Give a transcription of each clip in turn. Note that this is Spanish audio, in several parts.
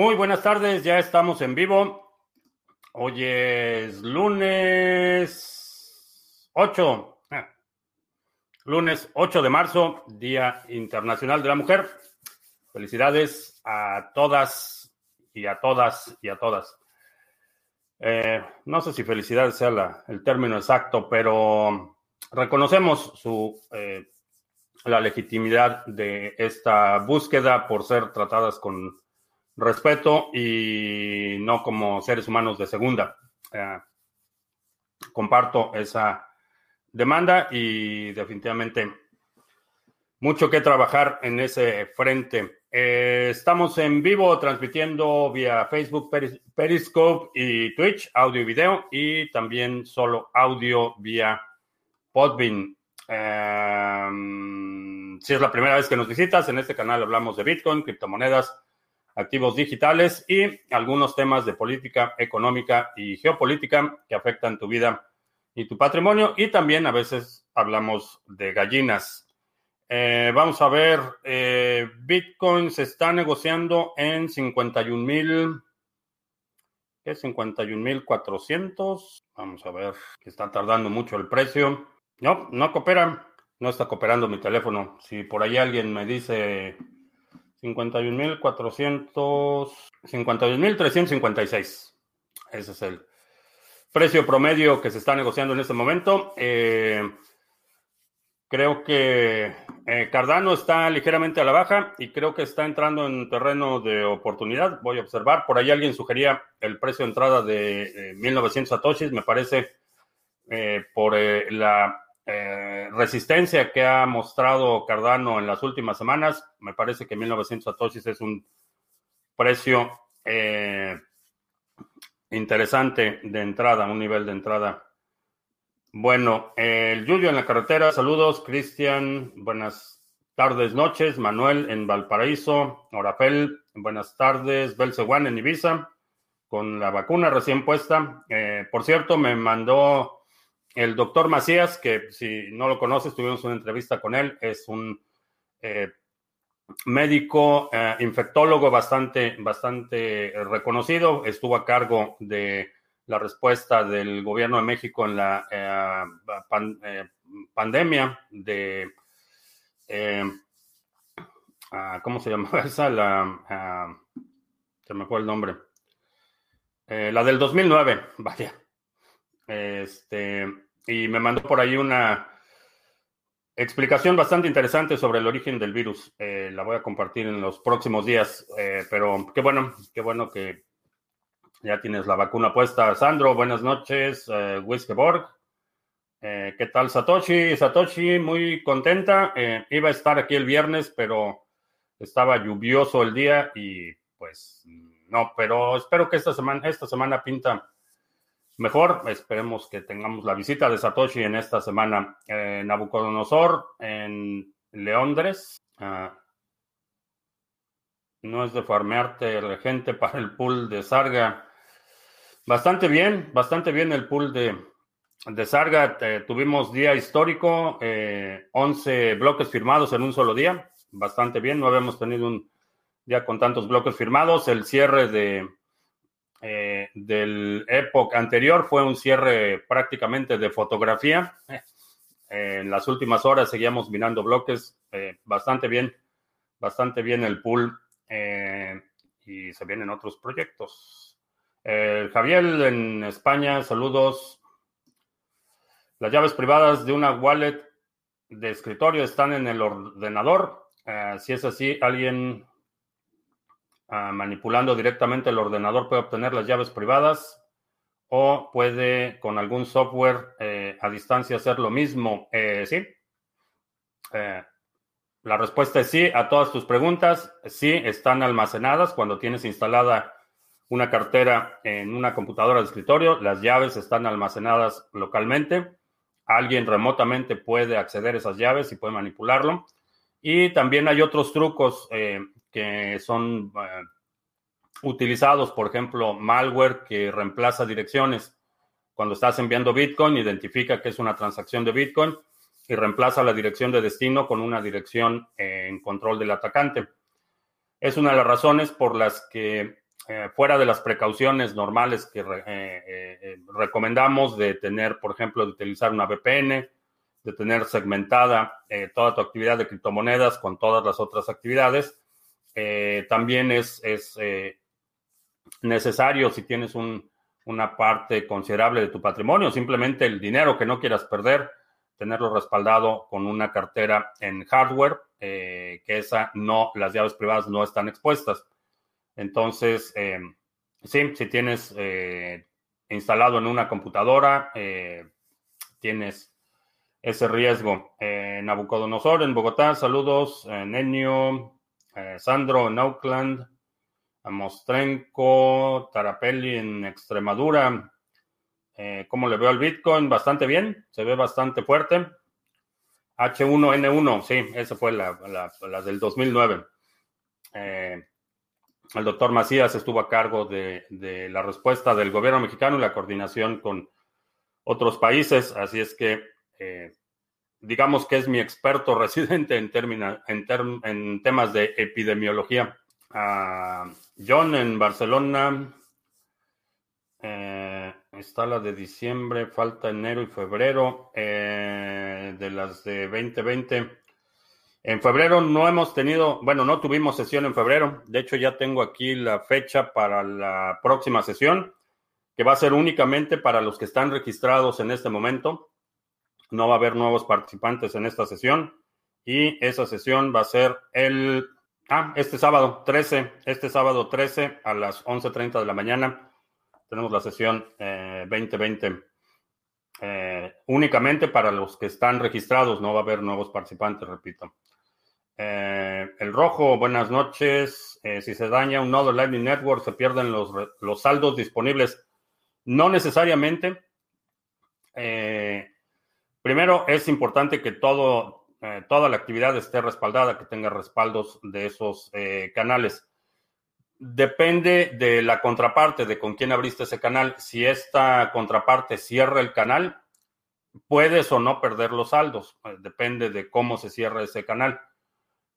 Muy buenas tardes, ya estamos en vivo. Hoy es lunes 8, ah, lunes 8 de marzo, Día Internacional de la Mujer. Felicidades a todas y a todas y a todas. Eh, no sé si felicidades sea el término exacto, pero reconocemos su, eh, la legitimidad de esta búsqueda por ser tratadas con respeto y no como seres humanos de segunda. Comparto esa demanda y definitivamente mucho que trabajar en ese frente. Eh, estamos en vivo transmitiendo vía Facebook, Periscope y Twitch, audio y video, y también solo audio vía Podbean. Eh, si es la primera vez que nos visitas, en este canal hablamos de Bitcoin, criptomonedas, activos digitales y algunos temas de política económica y geopolítica que afectan tu vida y tu patrimonio. Y también a veces hablamos de gallinas. Eh, vamos a ver, eh, Bitcoin se está negociando en 51 mil, ¿qué? 51 mil 400. Vamos a ver, que está tardando mucho el precio. No, no coopera, no está cooperando mi teléfono. Si por ahí alguien me dice 51.400, 51.356. Ese es el precio promedio que se está negociando en este momento. Eh, creo que eh, Cardano está ligeramente a la baja y creo que está entrando en terreno de oportunidad. Voy a observar. Por ahí alguien sugería el precio de entrada de 1900 eh, satoshis. Me parece por la eh, resistencia que ha mostrado Cardano en las últimas semanas. Me parece que 1900 satoshis es un precio eh, interesante de entrada, un nivel de entrada. Bueno, el en la carretera, saludos, Cristian, buenas tardes, noches, Manuel en Valparaíso, Orapel, buenas tardes, Belceguán en Ibiza, con la vacuna recién puesta. Eh, por cierto, me mandó el doctor Macías, que si no lo conoces, tuvimos una entrevista con él, es un eh, médico eh, infectólogo bastante, bastante reconocido, estuvo a cargo de la respuesta del gobierno de México en la eh, pandemia de, ah, ¿cómo se llama esa? La, ah, se me fue el nombre. la del 2009, vaya. Este, y me mandó por ahí una explicación bastante interesante sobre el origen del virus. Eh, la voy a compartir en los próximos días, eh, pero qué bueno, qué bueno que ya tienes la vacuna puesta. Sandro, buenas noches. Eh, Wiskeborg. Eh, ¿Qué tal, Satoshi? Satoshi, muy contenta. iba a estar aquí el viernes, pero estaba lluvioso el día y pues no, pero espero que esta semana, esta semana pinta mejor. Esperemos que tengamos la visita de Satoshi en esta semana. Eh, Nabucodonosor en Leondres. Ah, no es de farmearte gente para el pool de Sarga. Bastante bien, bastante bien el pool de, de Sarga. tuvimos día histórico, 11 eh, bloques firmados en un solo día. Bastante bien, no habíamos tenido un día con tantos bloques firmados. El cierre de eh, del época anterior fue un cierre prácticamente de fotografía. en las últimas horas seguíamos mirando bloques eh, bastante bien, bastante bien el pool eh, y se vienen otros proyectos. Javier en España, saludos. Las llaves privadas de una wallet de escritorio están en el ordenador. si es así, alguien Manipulando directamente el ordenador puede obtener las llaves privadas o puede con algún software eh, a distancia hacer lo mismo. Eh, sí. Eh, la respuesta es sí a todas tus preguntas. Sí, están almacenadas cuando tienes instalada una cartera en una computadora de escritorio. Las llaves están almacenadas localmente. Alguien remotamente puede acceder a esas llaves y puede manipularlo. Y también hay otros trucos que son eh, utilizados, por ejemplo, malware que reemplaza direcciones. Cuando estás enviando Bitcoin, identifica que es una transacción de Bitcoin y reemplaza la dirección de destino con una dirección en control del atacante. Es una de las razones por las que fuera de las precauciones normales que recomendamos de tener, por ejemplo, de utilizar una VPN, de tener segmentada toda tu actividad de criptomonedas con todas las otras actividades, también es, es necesario si tienes una parte considerable de tu patrimonio, simplemente el dinero que no quieras perder, tenerlo respaldado con una cartera en hardware, eh, que esa no, las llaves privadas no están expuestas. Entonces, eh, sí, si tienes eh, instalado en una computadora, tienes ese riesgo. Nabucodonosor en Bogotá, saludos. Nenio, Sandro en Oakland. Mostrenco, Tarapelli en Extremadura. Eh, ¿Cómo le veo al Bitcoin? Bastante bien, se ve bastante fuerte. H1N1, sí, esa fue la, del 2009. Eh, el doctor Macías estuvo a cargo de, la respuesta del gobierno mexicano y la coordinación con otros países, así es que eh, digamos que es mi experto residente en, en, en temas de epidemiología. John en Barcelona. Eh, está la de diciembre, falta enero y febrero eh, de las de 2020. En febrero no hemos tenido, bueno, no tuvimos sesión en febrero. De hecho, ya tengo aquí la fecha para la próxima sesión, que va a ser únicamente para los que están registrados en este momento. No va a haber nuevos participantes en esta sesión. Y esa sesión va a ser el Ah, este sábado 13, este sábado 13 a las 11.30 de la mañana tenemos la sesión 2020. Eh, eh, únicamente para los que están registrados, no va a haber nuevos participantes, repito. Eh, el rojo, buenas noches. si se daña un nodo Lightning Network, se pierden los, los saldos disponibles. No necesariamente. Primero, es importante que todo, eh, toda la actividad esté respaldada, que tenga respaldos de esos eh, canales. Depende de la contraparte, de con quién abriste ese canal. Si esta contraparte cierra el canal, puedes o no perder los saldos. Eh, depende de cómo se cierra ese canal.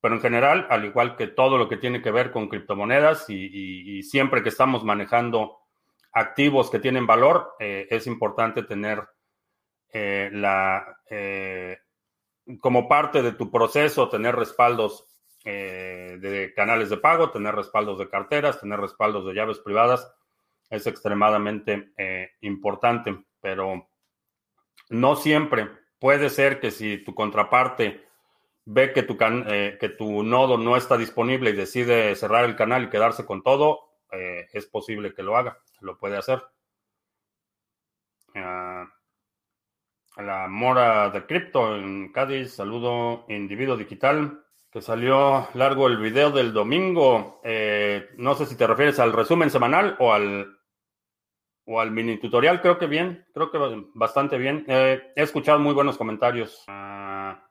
Pero en general, al igual que todo lo que tiene que ver con criptomonedas y, siempre que estamos manejando activos que tienen valor, es importante tener la, como parte de tu proceso, tener respaldos eh, de canales de pago, tener respaldos de carteras, tener respaldos de llaves privadas, es extremadamente eh, importante, pero no siempre. Puede ser que si tu contraparte ve que tu, eh, que tu nodo no está disponible y decide cerrar el canal y quedarse con todo, es posible que lo haga, lo puede hacer. Ah, la mora de cripto en Cádiz. Saludo, individuo digital. Que salió largo el video del domingo. Eh, no sé si te refieres al resumen semanal o al, o al mini tutorial. Creo que bien, creo que bastante bien. Eh, he escuchado muy buenos comentarios. Ah,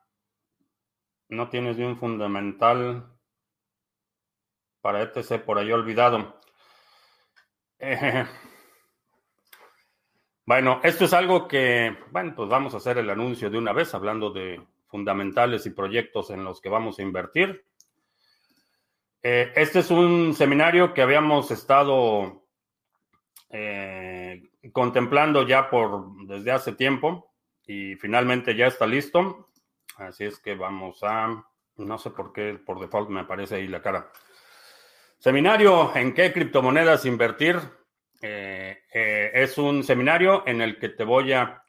no tienes ni un fundamental para ETC por ahí olvidado. Eh, bueno, esto es algo que, bueno, pues vamos a hacer el anuncio de una vez, hablando de fundamentales y proyectos en los que vamos a invertir. Eh, este es un seminario que habíamos estado eh, contemplando ya por desde hace tiempo y finalmente ya está listo. Así es que vamos a, no sé por qué por default me aparece ahí la cara. Seminario en qué criptomonedas invertir. Eh, eh, es un seminario en el que te voy a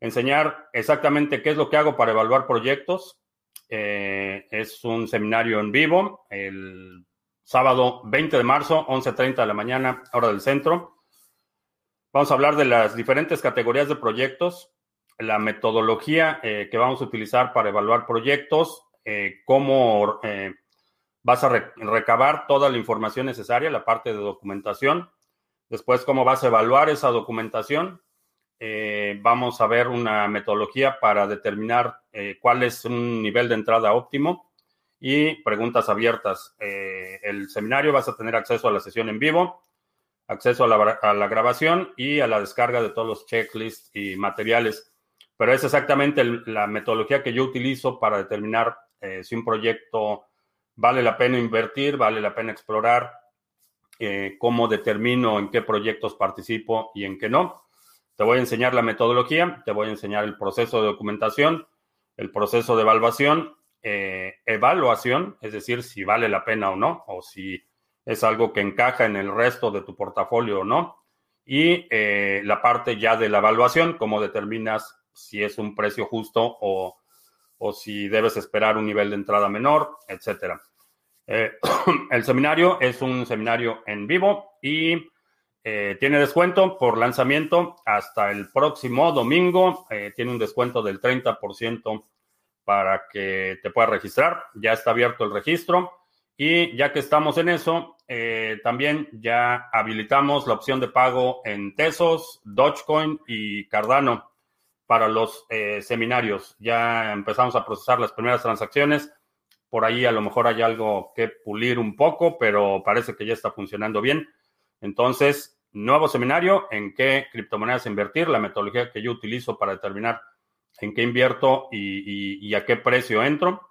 enseñar exactamente qué es lo que hago para evaluar proyectos. Eh, es un seminario en vivo el sábado 20 de marzo, 11.30 de la mañana, hora del centro. Vamos a hablar de las diferentes categorías de proyectos, la metodología que vamos a utilizar para evaluar proyectos, cómo vas a recabar toda la información necesaria, la parte de documentación Después, cómo vas a evaluar esa documentación. Eh, vamos a ver una metodología para determinar eh, cuál es un nivel de entrada óptimo y preguntas abiertas. Eh, el seminario vas a tener acceso a la sesión en vivo, acceso a la, grabación y a la descarga de todos los checklists y materiales. Pero es exactamente la metodología que yo utilizo para determinar si un proyecto vale la pena invertir, vale la pena explorar cómo determino en qué proyectos participo y en qué no. Te voy a enseñar la metodología, te voy a enseñar el proceso de documentación, el proceso de evaluación, evaluación, es decir, si vale la pena o no, o si es algo que encaja en el resto de tu portafolio o no. Y la parte ya de la evaluación, cómo determinas si es un precio justo o, si debes esperar un nivel de entrada menor, etcétera. Eh, el seminario es un seminario en vivo y eh, tiene descuento por lanzamiento hasta el próximo domingo. Eh, tiene un descuento del 30% para que te puedas registrar. Ya está abierto el registro. Y ya que estamos en eso, también ya habilitamos la opción de pago en Tesos, Dogecoin y Cardano para los eh, seminarios. Ya empezamos a procesar las primeras transacciones. Por ahí a lo mejor hay algo que pulir un poco, pero parece que ya está funcionando bien. Entonces, nuevo seminario en qué criptomonedas invertir, la metodología que yo utilizo para determinar en qué invierto y, a qué precio entro.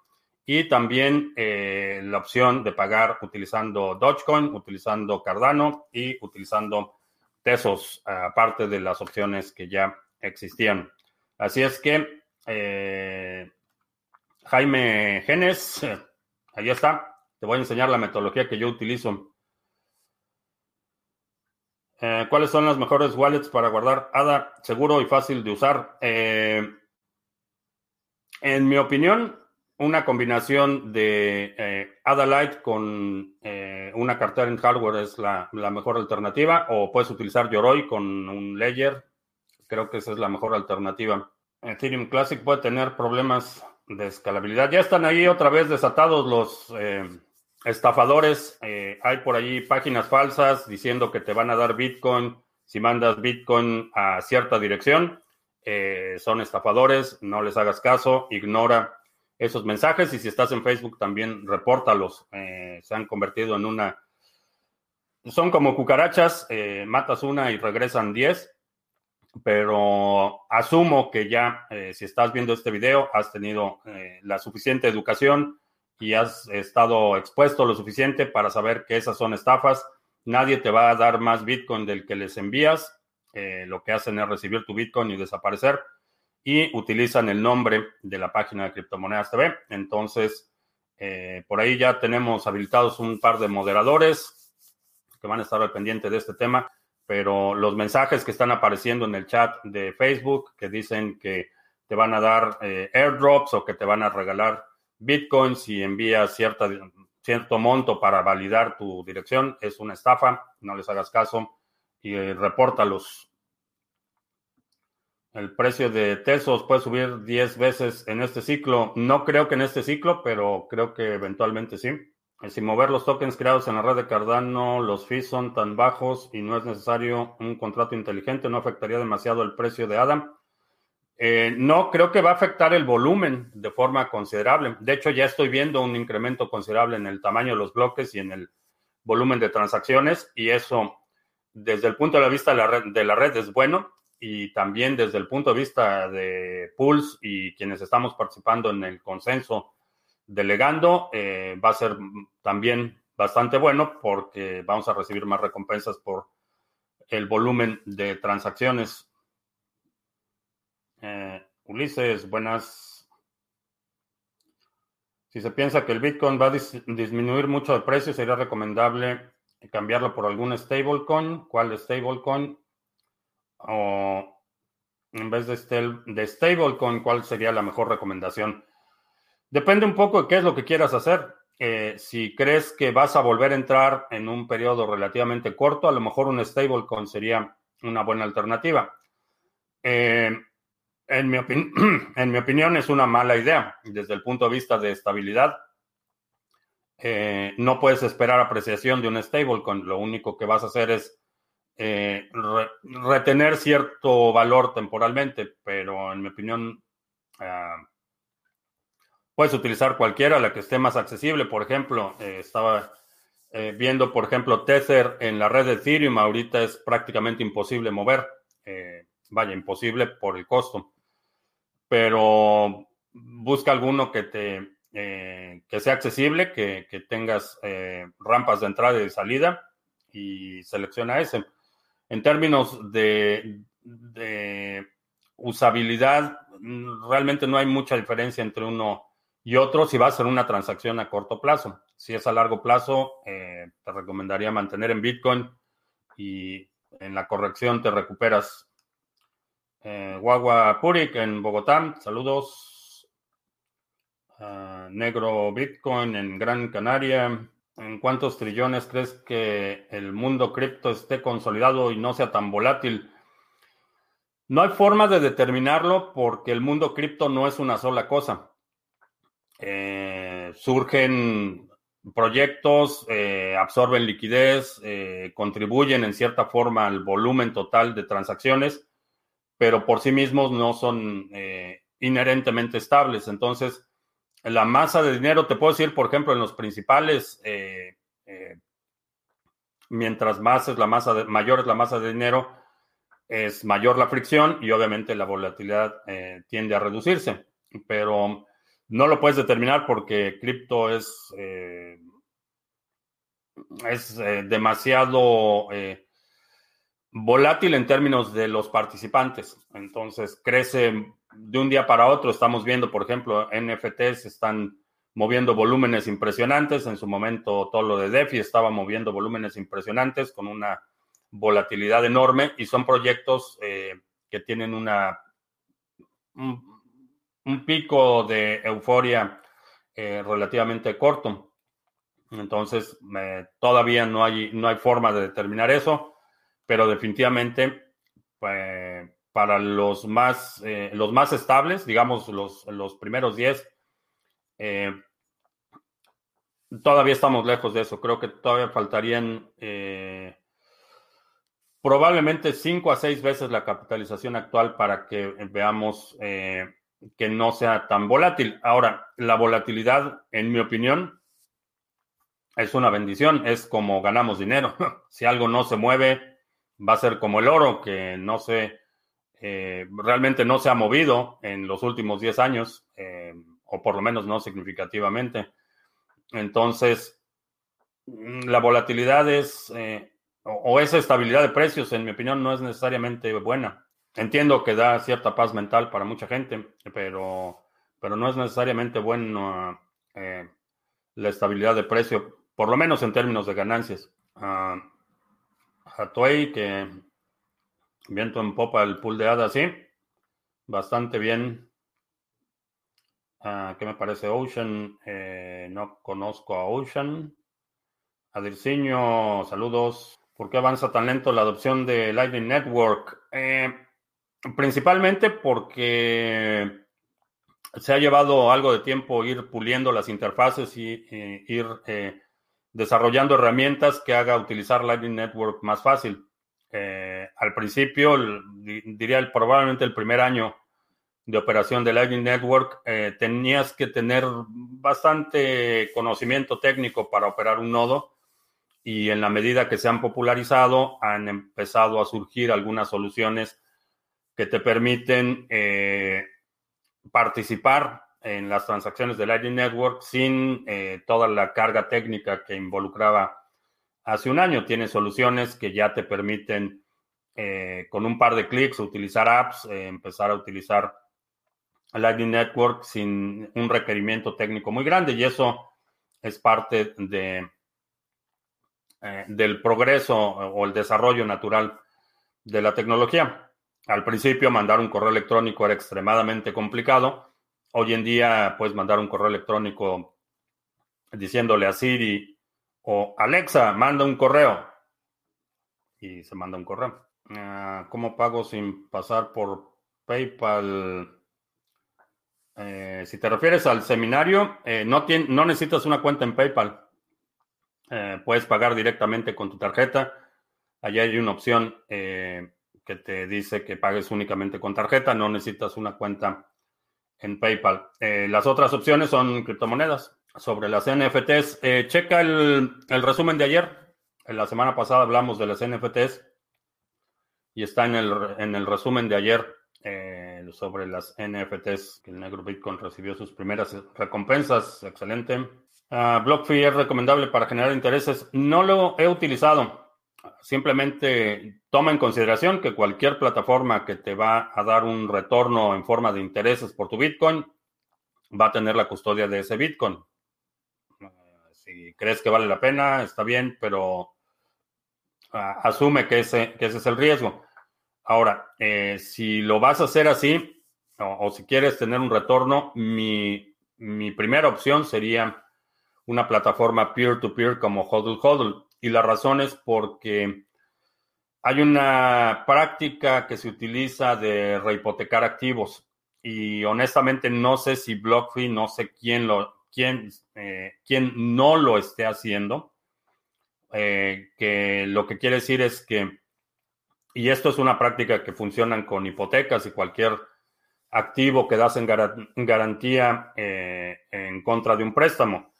Y también eh, la opción de pagar utilizando Dogecoin, utilizando Cardano y utilizando Tesos, aparte de las opciones que ya existían. Así es que eh, Jaime Genes, ahí está. Te voy a enseñar la metodología que yo utilizo. Eh, ¿Cuáles son las mejores wallets para guardar ADA seguro y fácil de usar? Eh, en mi opinión, una combinación de ADA Lite con una cartera en hardware es la, la, mejor alternativa. O puedes utilizar Yoroi con un Ledger Creo que esa es la mejor alternativa. Ethereum Classic puede tener problemas de escalabilidad. Ya están ahí otra vez desatados los eh, estafadores. Eh, hay por ahí páginas falsas diciendo que te van a dar Bitcoin si mandas Bitcoin a cierta dirección. Eh, son estafadores, no les hagas caso, ignora esos mensajes y si estás en Facebook también repórtalos. se han convertido en una... Son como cucarachas, matas una y regresan diez pero asumo que ya, eh, si estás viendo este video, has tenido eh, la suficiente educación y has estado expuesto lo suficiente para saber que esas son estafas. Nadie te va a dar más Bitcoin del que les envías. Eh, lo que hacen es recibir tu Bitcoin y desaparecer. Y utilizan el nombre de la página de Criptomonedas TV. Entonces, por ahí ya tenemos habilitados un par de moderadores que van a estar al pendiente de este tema pero los mensajes que están apareciendo en el chat de Facebook que dicen que te van a dar eh, airdrops o que te van a regalar bitcoins si envías cierta, cierto monto para validar tu dirección es una estafa, no les hagas caso y eh, repórtalos. El precio de Tesos puede subir 10 veces en este ciclo. No creo que en este ciclo, pero creo que eventualmente sí. Sin mover los tokens creados en la red de Cardano, los fees son tan bajos y no es necesario un contrato inteligente, no afectaría demasiado el precio de Adam. Eh, no, creo que va a afectar el volumen de forma considerable. De hecho, ya estoy viendo un incremento considerable en el tamaño de los bloques y en el volumen de transacciones y eso desde el punto de vista de la red, de la red es bueno y también desde el punto de vista de Pulse y quienes estamos participando en el consenso delegando eh, va a ser también bastante bueno porque vamos a recibir más recompensas por el volumen de transacciones. Eh, Ulises, buenas. Si se piensa que el Bitcoin va a disminuir mucho de precio, sería recomendable cambiarlo por algún stablecoin. ¿Cuál stablecoin? O en vez de, de stablecoin, ¿cuál sería la mejor recomendación? Depende un poco de qué es lo que quieras hacer. Eh, si crees que vas a volver a entrar en un periodo relativamente corto, a lo mejor un stablecoin sería una buena alternativa. Eh, en, mi en, mi opinión es una mala idea desde el punto de vista de estabilidad. Eh, no puedes esperar apreciación de un stablecoin. Lo único que vas a hacer es retener cierto valor temporalmente, pero en mi opinión ah, Puedes utilizar cualquiera, la que esté más accesible. Por ejemplo, eh, estaba eh, viendo, por ejemplo, Tether en la red de Ethereum. Ahorita es prácticamente imposible mover. Eh, vaya, imposible por el costo. Pero busca alguno que te que sea accesible, que, que tengas rampas de entrada y salida y selecciona ese. En términos de, usabilidad, realmente no hay mucha diferencia entre uno y otro si va a ser una transacción a corto plazo. Si es a largo plazo, eh, te recomendaría mantener en Bitcoin y en la corrección te recuperas. Eh, Guagua Purik en Bogotá, saludos. Ah, negro Bitcoin en Gran Canaria. ¿En cuántos trillones crees que el mundo cripto esté consolidado y no sea tan volátil? No hay forma de determinarlo porque el mundo cripto no es una sola cosa. Eh, surgen proyectos, eh, absorben liquidez, eh, contribuyen en cierta forma al volumen total de transacciones, pero por sí mismos no son inherentemente estables. Entonces, la masa de dinero, te puedo decir, por ejemplo, en los principales, mientras más es la masa de, mayor es la masa de dinero, es mayor la fricción y obviamente la volatilidad tiende a reducirse. Pero no lo puedes determinar porque cripto es, es demasiado volátil en términos de los participantes. Entonces crece de un día para otro estamos viendo, por ejemplo, NFTs están moviendo volúmenes impresionantes. En su momento, todo lo de DeFi estaba moviendo volúmenes impresionantes con una volatilidad enorme y son proyectos eh, que tienen una un, pico de euforia eh, relativamente corto. Entonces, todavía no hay, no hay forma de determinar eso, pero definitivamente, pues para los más, eh, los más estables, digamos los, los primeros 10, eh, todavía estamos lejos de eso. Creo que todavía faltarían probablemente 5 a 6 veces la capitalización actual para que veamos que no sea tan volátil. Ahora, la volatilidad, en mi opinión, es una bendición, es como ganamos dinero. si algo no se mueve, va a ser como el oro, que no se eh, realmente no se ha movido en los últimos 10 años, eh, o por lo menos no significativamente. Entonces, mm, la volatilidad es, eh, o, esa estabilidad de precios, en mi opinión, no es necesariamente buena. Entiendo que da cierta paz mental para mucha gente, pero, pero no es necesariamente buena la estabilidad de precio, por lo menos en términos de ganancias. Uh, que Viento en popa el pool de hadas, sí. Bastante bien. Ah, ¿Qué me parece Ocean? Eh, no conozco a Ocean. Adirciño, saludos. ¿Por qué avanza tan lento la adopción de Lightning Network? Eh, principalmente porque se ha llevado algo de tiempo ir puliendo las interfaces y ir eh, desarrollando herramientas que haga utilizar Lightning Network más fácil. Eh, al principio, diría probablemente el primer año de operación de Lightning Network, eh, tenías que tener bastante conocimiento técnico para operar un nodo y en la medida que se han popularizado, han empezado a surgir algunas soluciones que te permiten eh, participar en las transacciones de Lightning Network sin toda la carga técnica que involucraba hace un año. Tiene soluciones que ya te permiten eh, con un par de clics utilizar apps, eh, empezar a utilizar Lightning Network sin un requerimiento técnico muy grande y eso es parte de, eh, del progreso o el desarrollo natural de la tecnología. Al principio mandar un correo electrónico era extremadamente complicado. Hoy en día puedes mandar un correo electrónico diciéndole a Siri o Alexa, manda un correo. Y se manda un correo. Ah, ¿Cómo pago sin pasar por PayPal? Eh, si te refieres al seminario, eh, no, no necesitas una cuenta en PayPal. Eh, puedes pagar directamente con tu tarjeta. Allá hay una opción que te dice que pagues únicamente con tarjeta. No necesitas una cuenta en PayPal. las otras opciones son criptomonedas sobre las NFTs. Eh, checa el, resumen de ayer. En la semana pasada hablamos de las NFTs y está en el, en el resumen de ayer eh, sobre las NFTs que el negro Bitcoin recibió sus primeras recompensas. Excelente. Uh, BlockFi es recomendable para generar intereses. No lo he utilizado. Simplemente toma en consideración que cualquier plataforma que te va a dar un retorno en forma de intereses por tu Bitcoin va a tener la custodia de ese Bitcoin. Si crees que vale la pena, está bien, pero ah, asume que ese, que ese es el riesgo. Ahora, eh, si lo vas a hacer así, o, si quieres tener un retorno, mi, mi primera opción sería una plataforma peer-to-peer como Hodl Hodl. Y la razón es porque hay una práctica que se utiliza de rehipotecar activos. Y honestamente no sé si BlockFi, no sé quién, lo, quién, eh, quién no lo esté haciendo. Eh, que lo que quiere decir es que, y esto es una práctica que funcionan con hipotecas y cualquier activo que das en garantía eh, en contra de un préstamo.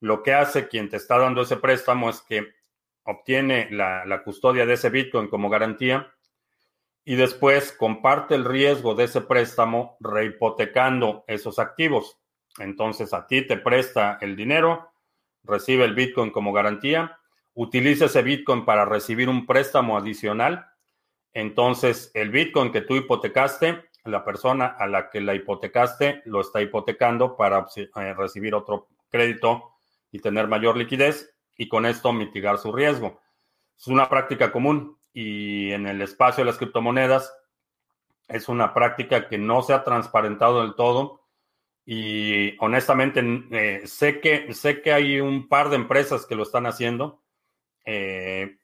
Lo que hace quien te está dando ese préstamo es que obtiene la, custodia de ese Bitcoin como garantía y después comparte el riesgo de ese préstamo rehipotecando esos activos. Entonces a ti te presta el dinero, recibe el Bitcoin como garantía, utiliza ese Bitcoin para recibir un préstamo adicional. Entonces el Bitcoin que tú hipotecaste, la persona a la que la hipotecaste lo está hipotecando para eh, recibir otro crédito y tener mayor liquidez y con esto mitigar su riesgo. Es una práctica común y en el espacio de las criptomonedas es una práctica que no se ha transparentado del todo y honestamente eh, sé, que, sé que hay un par de empresas que lo están haciendo. Eh,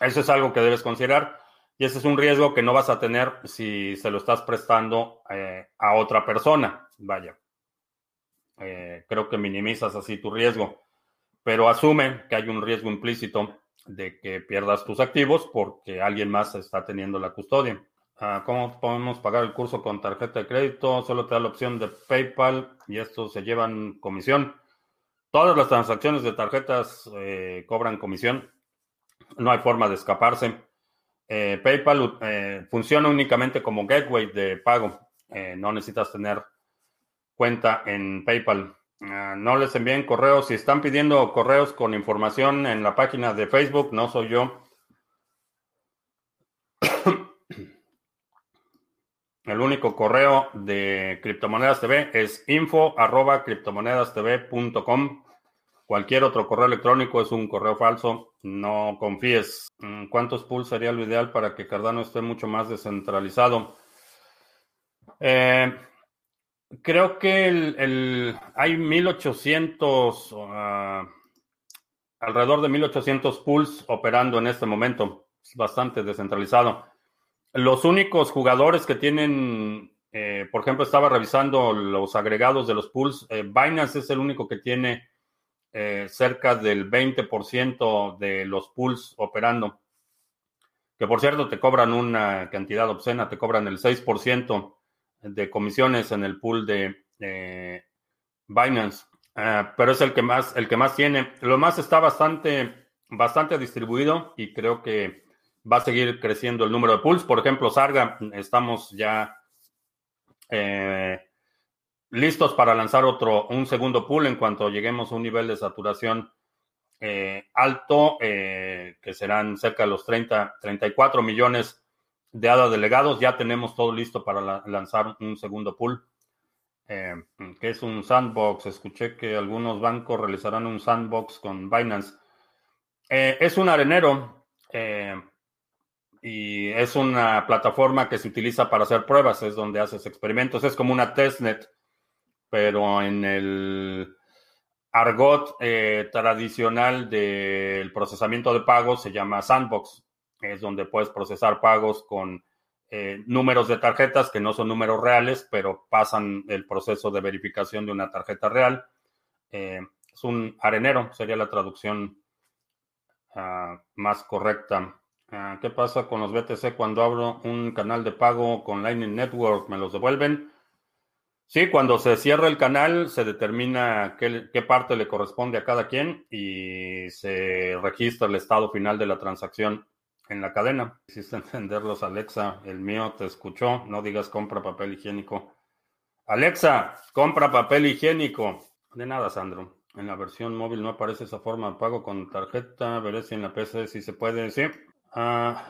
eso es algo que debes considerar y ese es un riesgo que no vas a tener si se lo estás prestando eh, a otra persona. Vaya, creo que minimizas así tu riesgo pero asume que hay un riesgo implícito de que pierdas tus activos porque alguien más está teniendo la custodia. Ah, ¿Cómo podemos pagar el curso con tarjeta de crédito? Solo te da la opción de PayPal y estos se llevan comisión. Todas las transacciones de tarjetas eh, cobran comisión. No hay forma de escaparse. Eh, PayPal eh, funciona únicamente como gateway de pago. no necesitas tener cuenta en PayPal. Ah, no les envíen correos. Si están pidiendo correos con información en la página de Facebook, no soy yo. El único correo de Criptomonedas TV es info arroba criptomonedastv.com. Cualquier otro correo electrónico es un correo falso. No confíes. Mm, ¿Cuántos pools sería lo ideal para que Cardano esté mucho más descentralizado? Eh, Creo que el, hay 1800, ah, alrededor de 1800 pools operando en este momento. Es bastante descentralizado. Los únicos jugadores que tienen, eh, por ejemplo, estaba revisando los agregados de los pools. Eh, Binance es el único que tiene eh, cerca del 20% de los pools operando. Que por cierto te cobran una cantidad obscena, te cobran el 6% de comisiones en el pool de Binance, ah, pero es el que más, el que más tiene. Lo más está bastante, bastante distribuido y creo que va a seguir creciendo el número de pools. Por ejemplo, Sarga, estamos ya eh, listos para lanzar otro, un segundo pool en cuanto lleguemos a un nivel de saturación eh, alto, eh, que serán cerca de los 30, 34 millones de ADA delegados, ya tenemos todo listo para lanzar un segundo pool, eh, que es un sandbox. Escuché que algunos bancos realizarán un sandbox con Binance. Eh, es un arenero eh, y es una plataforma que se utiliza para hacer pruebas, es donde haces experimentos, es como una testnet, pero en el argot tradicional del procesamiento de pagos se llama sandbox es donde puedes procesar pagos con eh, números de tarjetas que no son números reales, pero pasan el proceso de verificación de una tarjeta real. Eh, es un arenero, sería la traducción ah, más correcta. Ah, ¿Qué pasa con los BTC cuando abro un canal de pago con Lightning Network? ¿Me los devuelven? Sí, cuando se cierra el canal se determina qué, qué, parte le corresponde a cada quien y se registra el estado final de la transacción en la cadena. Hiciste entenderlos, Alexa. El mío te escuchó. No digas compra papel higiénico. Alexa, compra papel higiénico. De nada, Sandro. En la versión móvil no aparece esa forma de pago con tarjeta. Veré si en la PC si se puede. Sí. Ah,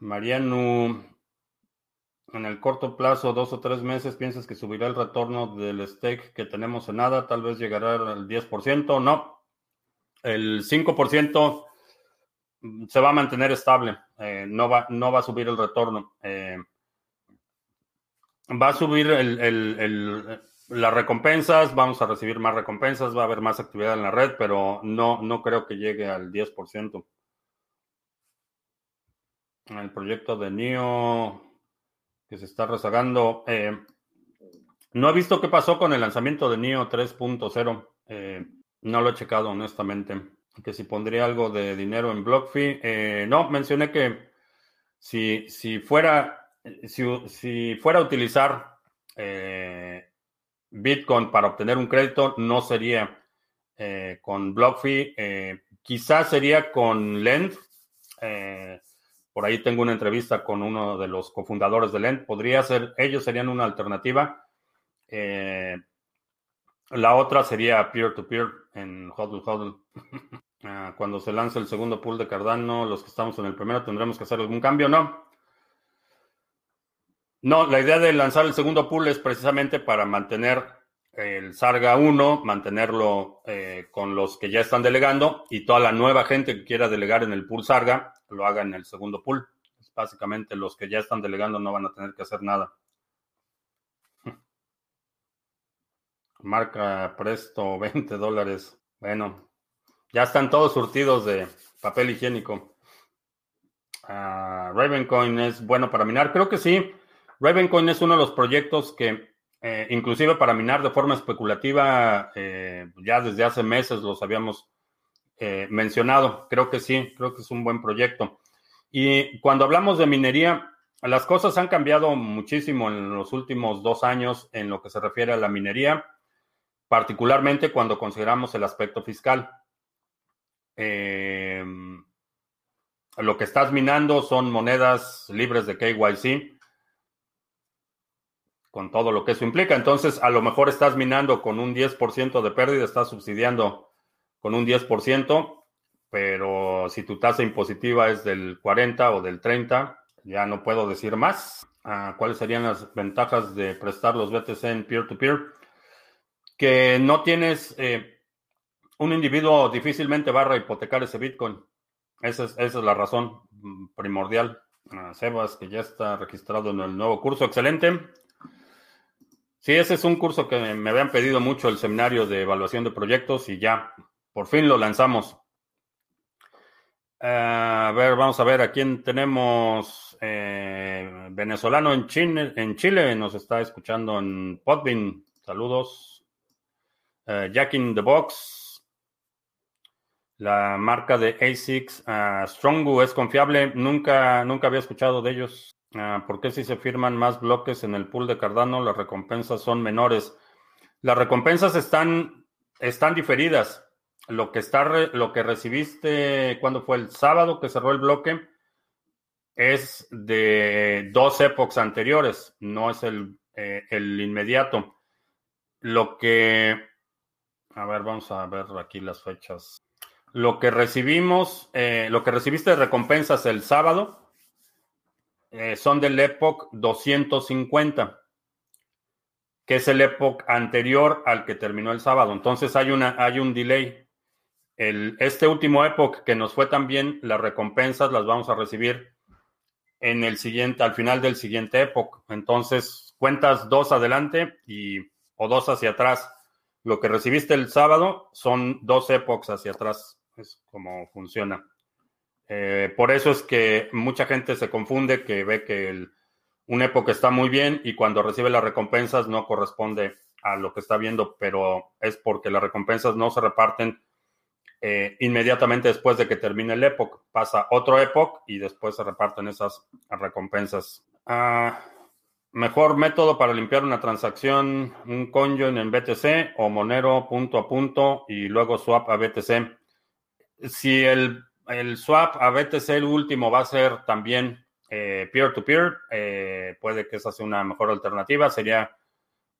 Mariano, en el corto plazo, dos o tres meses, ¿piensas que subirá el retorno del stake que tenemos en nada? Tal vez llegará al 10%. No. El 5% se va a mantener estable. Eh, no, va, no va a subir el retorno. Eh, va a subir el, el las recompensas, vamos a recibir más recompensas, va a haber más actividad en la red, pero no, no creo que llegue al 10%. El proyecto de NIO que se está rezagando. Eh, no he visto qué pasó con el lanzamiento de NIO 3.0. Eh, no lo he checado, honestamente. Que si pondría algo de dinero en BlockFi. Eh, no, mencioné que si, si fuera, si, si fuera a utilizar Bitcoin para obtener un crédito no sería eh, con BlockFi, eh, quizás sería con Lend. Eh, por ahí tengo una entrevista con uno de los cofundadores de Lend. Podría ser, ellos serían una alternativa. la otra sería peer-to-peer en HODL HODL. Ah, cuando se lance el segundo pool de Cardano, los que estamos en el primero tendremos que hacer algún cambio, ¿no? No, la idea de lanzar el segundo pool es precisamente para mantener el Sarga 1, mantenerlo eh, con los que ya están delegando y toda la nueva gente que quiera delegar en el pool Sarga lo haga en el segundo pool. Básicamente los que ya están delegando no van a tener que hacer nada. Marca Presto 20 dólares. Bueno, ya están todos surtidos de papel higiénico. Ah, Ravencoin es bueno para minar. Creo que sí. Ravencoin es uno de los proyectos que, eh, inclusive para minar de forma especulativa, eh, ya desde hace meses los habíamos eh, mencionado. Creo que sí, creo que es un buen proyecto. Y cuando hablamos de minería, las cosas han cambiado muchísimo en los últimos dos años en lo que se refiere a la minería, particularmente cuando consideramos el aspecto fiscal. Lo que estás minando son monedas libres de KYC con todo lo que eso implica. Entonces, a lo mejor estás minando con un 10% de pérdida, estás subsidiando con un 10%, pero si tu tasa impositiva es del 40 o del 30, ya no puedo decir más. Ah, ¿Cuáles serían las ventajas de prestar los BTC en peer-to-peer? Que no tienes, eh, un individuo difícilmente va a hipotecar ese Bitcoin. Esa es, la razón primordial. Ah, Sebas, que ya está registrado en el nuevo curso, excelente. Sí, ese es un curso que me habían pedido mucho, el seminario de evaluación de proyectos, y ya, por fin lo lanzamos. Eh, a ver, vamos a ver a quién tenemos. Eh, venezolano en Chile, en Chile, nos está escuchando en Podbean. Saludos. Eh, Jack in the Box. La marca de ASICS. Uh, Strongu es confiable. Nunca, nunca había escuchado de ellos. Ah, ¿Por qué si se firman más bloques en el pool de Cardano las recompensas son menores? Las recompensas están, están diferidas. Lo que, está lo que recibiste cuando fue el sábado que cerró el bloque es de dos épocas anteriores, no es el, eh, el inmediato. Lo que, a ver, vamos a ver aquí las fechas. Lo que recibimos, eh, lo que recibiste de recompensas el sábado eh, son del Epoch 250, que es el Epoch anterior al que terminó el sábado. Entonces hay, una, hay un delay. El, este último Epoch que nos fue también, las recompensas las vamos a recibir en el siguiente, al final del siguiente Epoch. Entonces cuentas dos adelante y, o dos hacia atrás. Lo que recibiste el sábado son dos epochs hacia atrás. Es como funciona. Eh, por eso es que mucha gente se confunde, que ve que un época está muy bien y cuando recibe las recompensas no corresponde a lo que está viendo, pero es porque las recompensas no se reparten eh, inmediatamente después de que termine el época. Pasa otro época y después se reparten esas recompensas. Ah, mejor método para limpiar una transacción, un conjoin en BTC o Monero punto a punto y luego swap a BTC. Si el swap a BTC, el último, va a ser también eh, peer-to-peer. Eh, puede que esa sea una mejor alternativa. Sería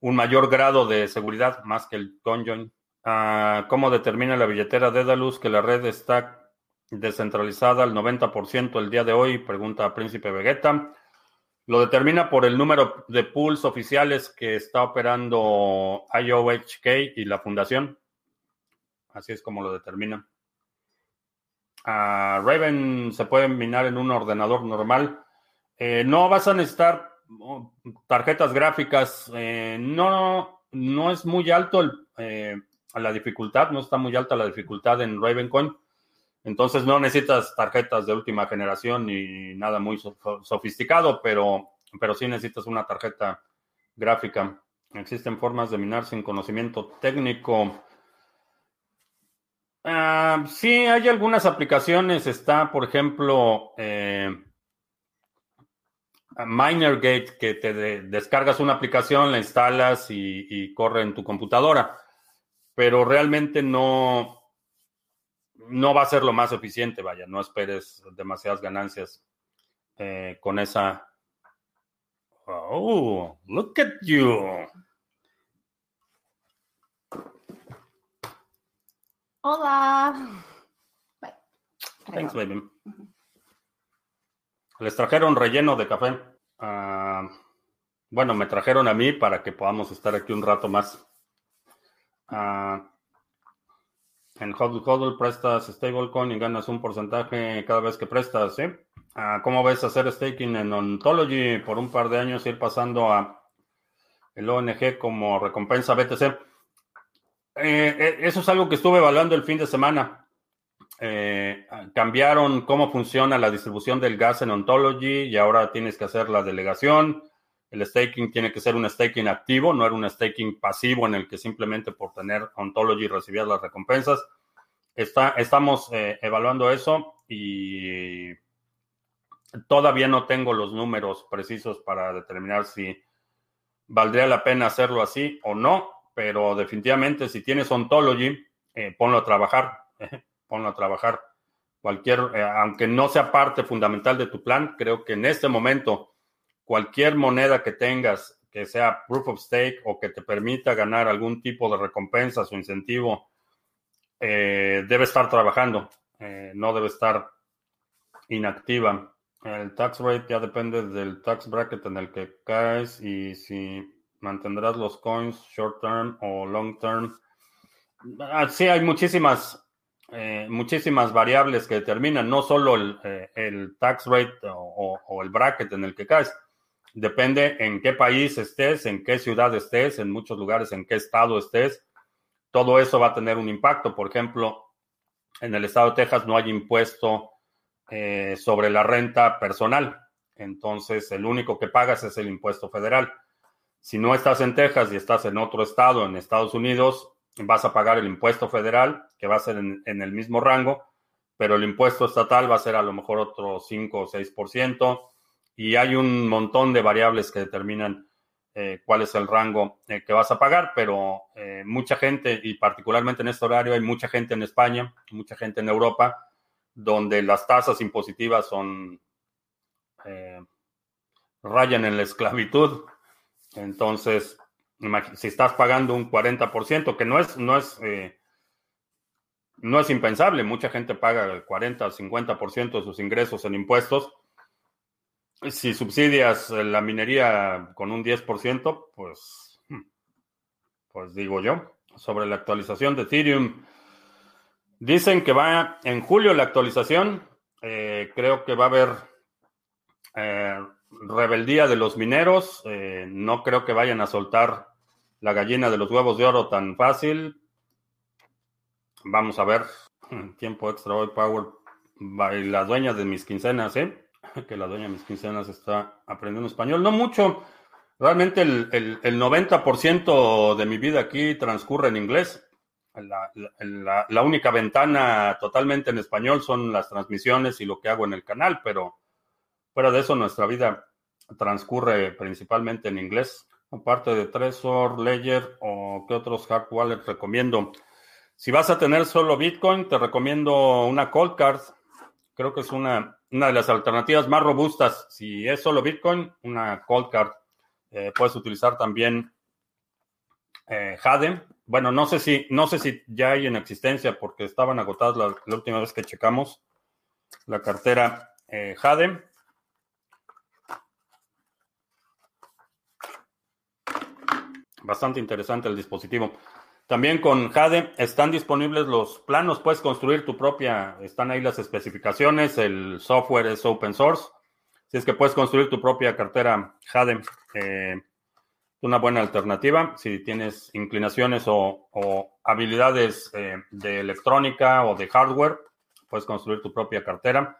un mayor grado de seguridad más que el conjoin. Ah, ¿Cómo determina la billetera Dedalus que la red está descentralizada al 90% el día de hoy? Pregunta Príncipe Vegeta. Lo determina por el número de pools oficiales que está operando IOHK y la fundación. Así es como lo determina. Ah, Raven se puede minar en un ordenador normal. Eh, no vas a necesitar oh, tarjetas gráficas. Eh, no, no es muy alto eh, la dificultad, no está muy alta la dificultad en Ravencoin. Entonces no necesitas tarjetas de última generación ni nada muy sofisticado, pero, pero sí necesitas una tarjeta gráfica. Existen formas de minar sin conocimiento técnico. Ah, sí, hay algunas aplicaciones. Está, por ejemplo, eh, MinerGate, que te descargas una aplicación, la instalas y corre en tu computadora. Pero realmente no, no va a ser lo más eficiente, vaya, no esperes demasiadas ganancias eh, con esa. Oh, look at you. Hola. Thanks, baby. Les trajeron relleno de café. Ah, bueno, me trajeron a mí para que podamos estar aquí un rato más. Ah, en HODL HODL prestas stablecoin y ganas un porcentaje cada vez que prestas. Ah, ¿Cómo ves hacer staking en Ontology por un par de años ir pasando a el ONG como recompensa BTC? Eh, eh, eso es algo que estuve evaluando el fin de semana. Eh, cambiaron cómo funciona la distribución del gas en Ontology y ahora tienes que hacer la delegación. El staking tiene que ser un staking activo, no era un staking pasivo en el que simplemente por tener ontology recibías las recompensas. Estamos evaluando eso y todavía no tengo los números precisos para determinar si valdría la pena hacerlo así o no, pero definitivamente si tienes ontology, eh, ponlo a trabajar, ponlo a trabajar. Cualquier, eh, aunque no sea parte fundamental de tu plan, creo que en este momento cualquier moneda que tengas que sea proof of stake o que te permita ganar algún tipo de recompensas o incentivo, eh, debe estar trabajando, eh, no debe estar inactiva. El tax rate ya depende del tax bracket en el que caes y si mantendrás los coins short term o long term. Ah, sí, hay muchísimas, eh, muchísimas variables que determinan, no solo el, tax rate o el bracket en el que caes Depende en qué país estés, en qué ciudad estés, en muchos lugares, en qué estado estés. Todo eso va a tener un impacto. Por ejemplo, en el estado de Texas no hay impuesto eh, sobre la renta personal. Entonces, el único que pagas es el impuesto federal. Si no estás en Texas y estás en otro estado, en Estados Unidos, vas a pagar el impuesto federal, que va a ser en, el mismo rango, pero el impuesto estatal va a ser a lo mejor otro 5 o 6% y hay un montón de variables que determinan eh, cuál es el rango eh, que vas a pagar, pero eh, mucha gente, y particularmente en este horario, hay mucha gente en España, mucha gente en Europa, donde las tasas impositivas son rayan en la esclavitud. Entonces, si estás pagando un 40%, que no es, no es, no es impensable, mucha gente paga el 40 o 50% de sus ingresos en impuestos. Si subsidias la minería con un 10%, pues, hmm, pues digo yo, sobre la actualización de Ethereum, dicen que va en julio la actualización, eh, creo que va a haber eh, rebeldía de los mineros, eh, no creo que vayan a soltar la gallina de los huevos de oro tan fácil. Vamos a ver, tiempo extra hoy, Power, la dueña de mis quincenas, ¿eh? que la dueña de mis quincenas está aprendiendo español. No mucho. Realmente el, el, 90% de mi vida aquí transcurre en inglés. La, única ventana totalmente en español son las transmisiones y lo que hago en el canal, pero fuera de eso nuestra vida transcurre principalmente en inglés. Aparte de Trezor, Ledger o qué otros hard wallets recomiendo. Si vas a tener solo Bitcoin, te recomiendo una cold card. Creo que es una una de las alternativas más robustas. Si es solo Bitcoin, una cold card. Eh, puedes utilizar también eh. Bueno, no sé si, no sé si ya hay en existencia porque estaban agotadas la, última vez que checamos la cartera eh. Bastante interesante el dispositivo. También con Jade están disponibles los planos, puedes construir tu propia, están ahí las especificaciones, el software es open source, si es que puedes construir tu propia cartera Jade, eh, una buena alternativa si tienes inclinaciones o, habilidades eh, de electrónica o de hardware, puedes construir tu propia cartera.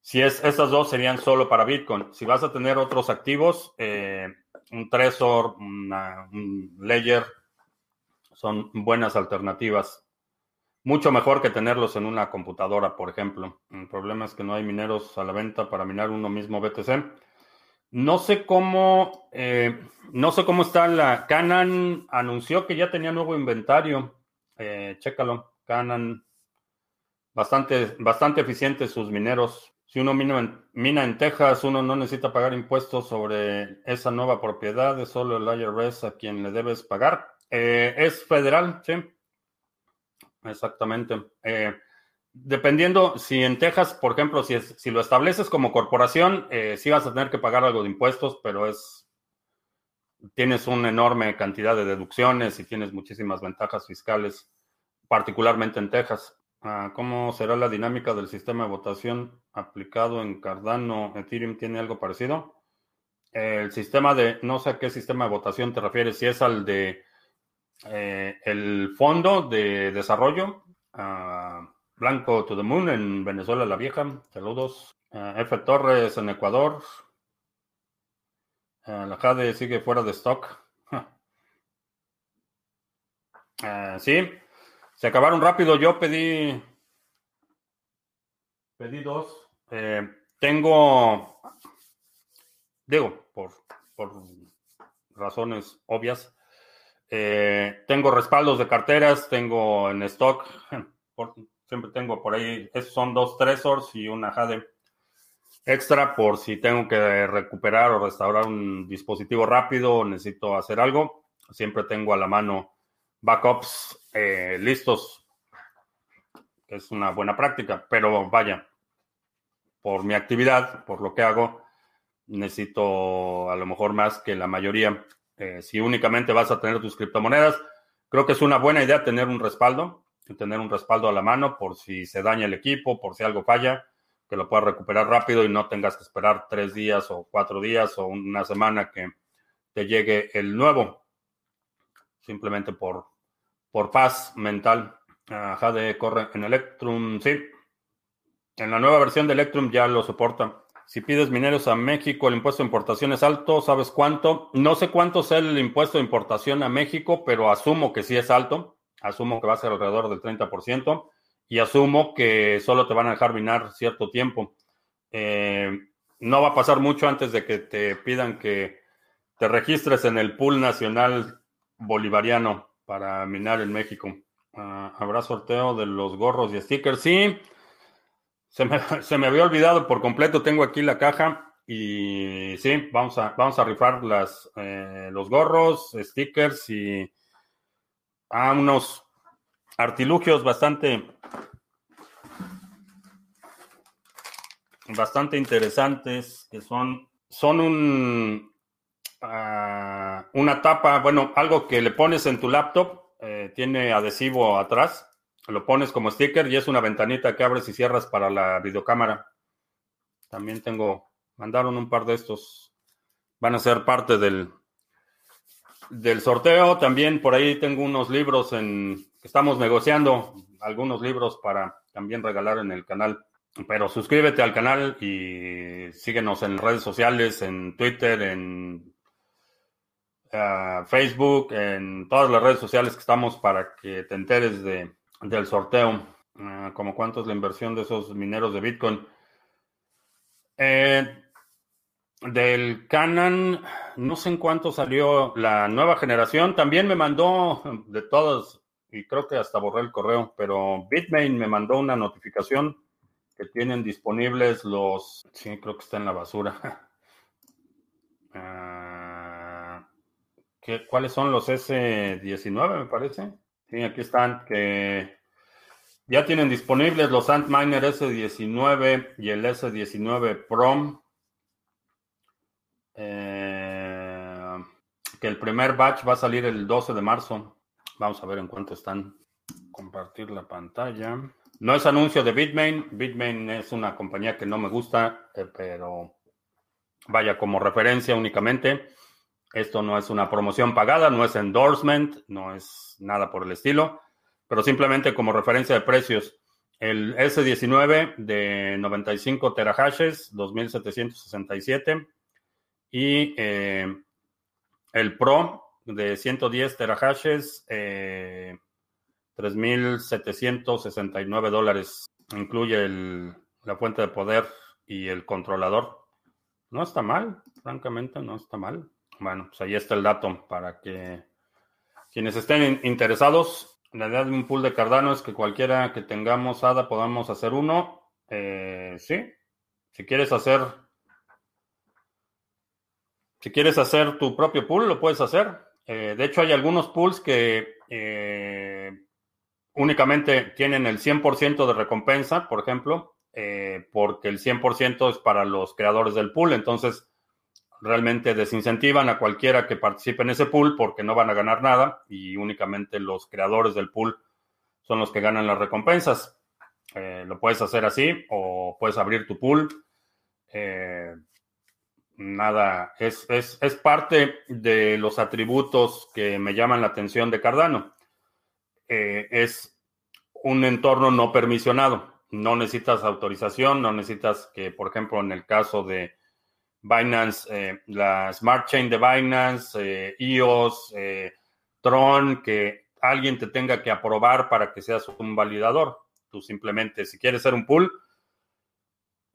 Si es, esas dos serían solo para Bitcoin. Si vas a tener otros activos, eh, un Trezor, una, un Ledger, son buenas alternativas. Mucho mejor que tenerlos en una computadora, por ejemplo. El problema es que no hay mineros a la venta para minar uno mismo BTC. No sé cómo, eh, no sé cómo está la Canon. Anunció que ya tenía nuevo inventario. Eh, chécalo. Canon, bastante, bastante eficientes sus mineros. Si uno mina mina en, Texas, uno no necesita pagar impuestos sobre esa nueva propiedad, es solo el IRS a quien le debes pagar. Eh, es federal, sí. Exactamente. Eh, dependiendo, si en Texas, por ejemplo, si, es, si lo estableces como corporación, eh, sí vas a tener que pagar algo de impuestos, pero es. Tienes una enorme cantidad de deducciones y tienes muchísimas ventajas fiscales, particularmente en Texas. Uh, ¿Cómo será la dinámica del sistema de votación aplicado en Cardano? ¿Ethereum tiene algo parecido? El sistema de, no sé a qué sistema de votación te refieres, si es al de eh, el Fondo de Desarrollo, uh, Blanco to the Moon en Venezuela la Vieja, saludos. Uh, F. Torres en Ecuador. la Jade sigue fuera de stock. sí, se acabaron rápido. Yo pedí. Pedí dos. Eh, tengo. Digo, por, por razones obvias. Eh, tengo respaldos de carteras, tengo en stock. Por, siempre tengo por ahí. Esos son dos Tresors y una Jade extra por si tengo que recuperar o restaurar un dispositivo rápido o necesito hacer algo. Siempre tengo a la mano backups eh, listos. Es una buena práctica, pero vaya, por mi actividad, por lo que hago, necesito a lo mejor más que la mayoría. Eh, si únicamente vas a tener tus criptomonedas, creo que es una buena idea tener un respaldo, tener un respaldo a la mano por si se daña el equipo, por si algo falla, que lo puedas recuperar rápido y no tengas que esperar tres días o cuatro días o una semana que te llegue el nuevo simplemente por, por paz mental. Uh, Jade corre en Electrum, sí. En la nueva versión de Electrum ya lo soporta. Si pides mineros a México, el impuesto de importación es alto, ¿sabes cuánto? No sé cuánto es el impuesto de importación a México, pero asumo que sí es alto. Asumo que va a ser alrededor del 30% y asumo que solo te van a dejar minar cierto tiempo. Eh, no va a pasar mucho antes de que te pidan que te registres en el pool nacional bolivariano para minar en México. Uh, ¿Habrá sorteo de los gorros y stickers? Sí, se me, se me, había olvidado por completo. Tengo aquí la caja y sí, vamos a, vamos a rifar las, eh, los gorros, stickers y ah, unos artilugios bastante, bastante interesantes que son, son un, Uh, una tapa, bueno, algo que le pones en tu laptop, eh, tiene adhesivo atrás, lo pones como sticker y es una ventanita que abres y cierras para la videocámara. También tengo, mandaron un par de estos, van a ser parte del, del sorteo. También por ahí tengo unos libros en, estamos negociando algunos libros para también regalar en el canal. Pero suscríbete al canal y síguenos en redes sociales, en Twitter, en Facebook, en todas las redes sociales que estamos para que te enteres de, del sorteo. Uh, como cuánto es la inversión de esos mineros de Bitcoin. Eh, del Canon, no sé en cuánto salió la nueva generación. También me mandó de todos, y creo que hasta borré el correo, pero Bitmain me mandó una notificación que tienen disponibles los. Sí, creo que está en la basura. Uh, ¿qué, ¿cuáles son los S19, me parece? Sí, aquí están, que ya tienen disponibles los Antminer S19 y el S19 Pro. Eh, que el primer batch va a salir el 12 de marzo. Vamos a ver en cuánto están. Compartir la pantalla. No es anuncio de Bitmain. Bitmain es una compañía que no me gusta, eh, pero vaya como referencia únicamente. Esto no es una promoción pagada, no es endorsement, no es nada por el estilo, pero simplemente como referencia de precios. El S19 de 95 terahashes, 2767. Y eh, el Pro de 110 terahashes, eh, 3.769 dólares. Incluye la fuente de poder y el controlador. No está mal, francamente, no está mal. Bueno, pues ahí está el dato para que quienes estén interesados. La idea de un pool de Cardano es que cualquiera que tengamos ADA podamos hacer uno. Eh, sí, si quieres hacer, si quieres hacer tu propio pool, lo puedes hacer. Eh, de hecho, hay algunos pools que eh, únicamente tienen el 100% de recompensa, por ejemplo, porque el 100% es para los creadores del pool. Entonces, realmente desincentivan a cualquiera que participe en ese pool porque no van a ganar nada y únicamente los creadores del pool son los que ganan las recompensas. Eh, lo puedes hacer así o puedes abrir tu pool. Eh, nada, es, es, es, parte de los atributos que me llaman la atención de Cardano. Eh, es un entorno no permisionado. No necesitas autorización, no necesitas que, por ejemplo, en el caso de Binance, eh, la Smart Chain de Binance, EOS, eh, eh, Tron, que alguien te tenga que aprobar para que seas un validador. Tú simplemente, si quieres ser un pool,